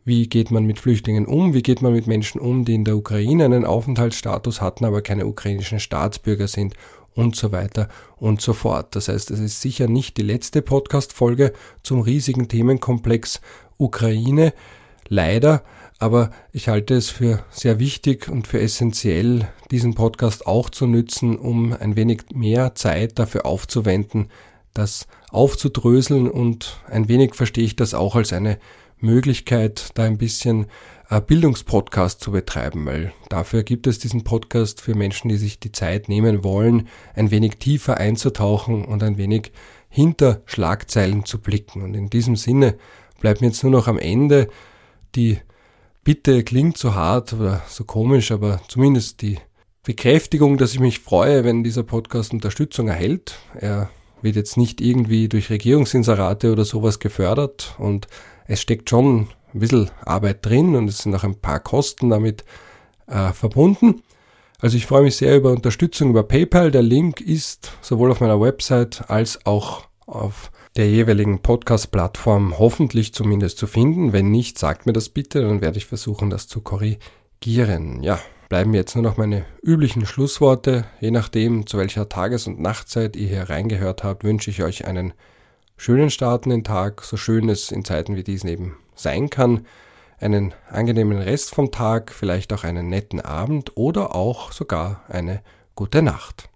wie geht man mit Flüchtlingen um, wie geht man mit Menschen um, die in der Ukraine einen Aufenthaltsstatus hatten, aber keine ukrainischen Staatsbürger sind und so weiter und so fort. Das heißt, es ist sicher nicht die letzte Podcast-Folge zum riesigen Themenkomplex Ukraine. Leider, aber ich halte es für sehr wichtig und für essentiell, diesen Podcast auch zu nützen, um ein wenig mehr Zeit dafür aufzuwenden, das aufzudröseln und ein wenig verstehe ich das auch als eine Möglichkeit, da ein bisschen äh, Bildungspodcast zu betreiben, weil dafür gibt es diesen Podcast für Menschen, die sich die Zeit nehmen wollen, ein wenig tiefer einzutauchen und ein wenig hinter Schlagzeilen zu blicken. Und in diesem Sinne bleibt mir jetzt nur noch am Ende die Bitte klingt so hart oder so komisch, aber zumindest die Bekräftigung, dass ich mich freue, wenn dieser Podcast Unterstützung erhält. Er wird jetzt nicht irgendwie durch Regierungsinserate oder sowas gefördert und es steckt schon ein bisschen Arbeit drin und es sind auch ein paar Kosten damit äh, verbunden. Also ich freue mich sehr über Unterstützung über PayPal. Der Link ist sowohl auf meiner Website als auch auf der jeweiligen Podcast-Plattform hoffentlich zumindest zu finden. Wenn nicht, sagt mir das bitte, dann werde ich versuchen, das zu korrigieren. Ja, bleiben jetzt nur noch meine üblichen Schlussworte. Je nachdem, zu welcher Tages- und Nachtzeit ihr hier reingehört habt, wünsche ich euch einen schönen Start in den Tag, so schön es in Zeiten wie diesen eben sein kann. Einen angenehmen Rest vom Tag, vielleicht auch einen netten Abend oder auch sogar eine gute Nacht.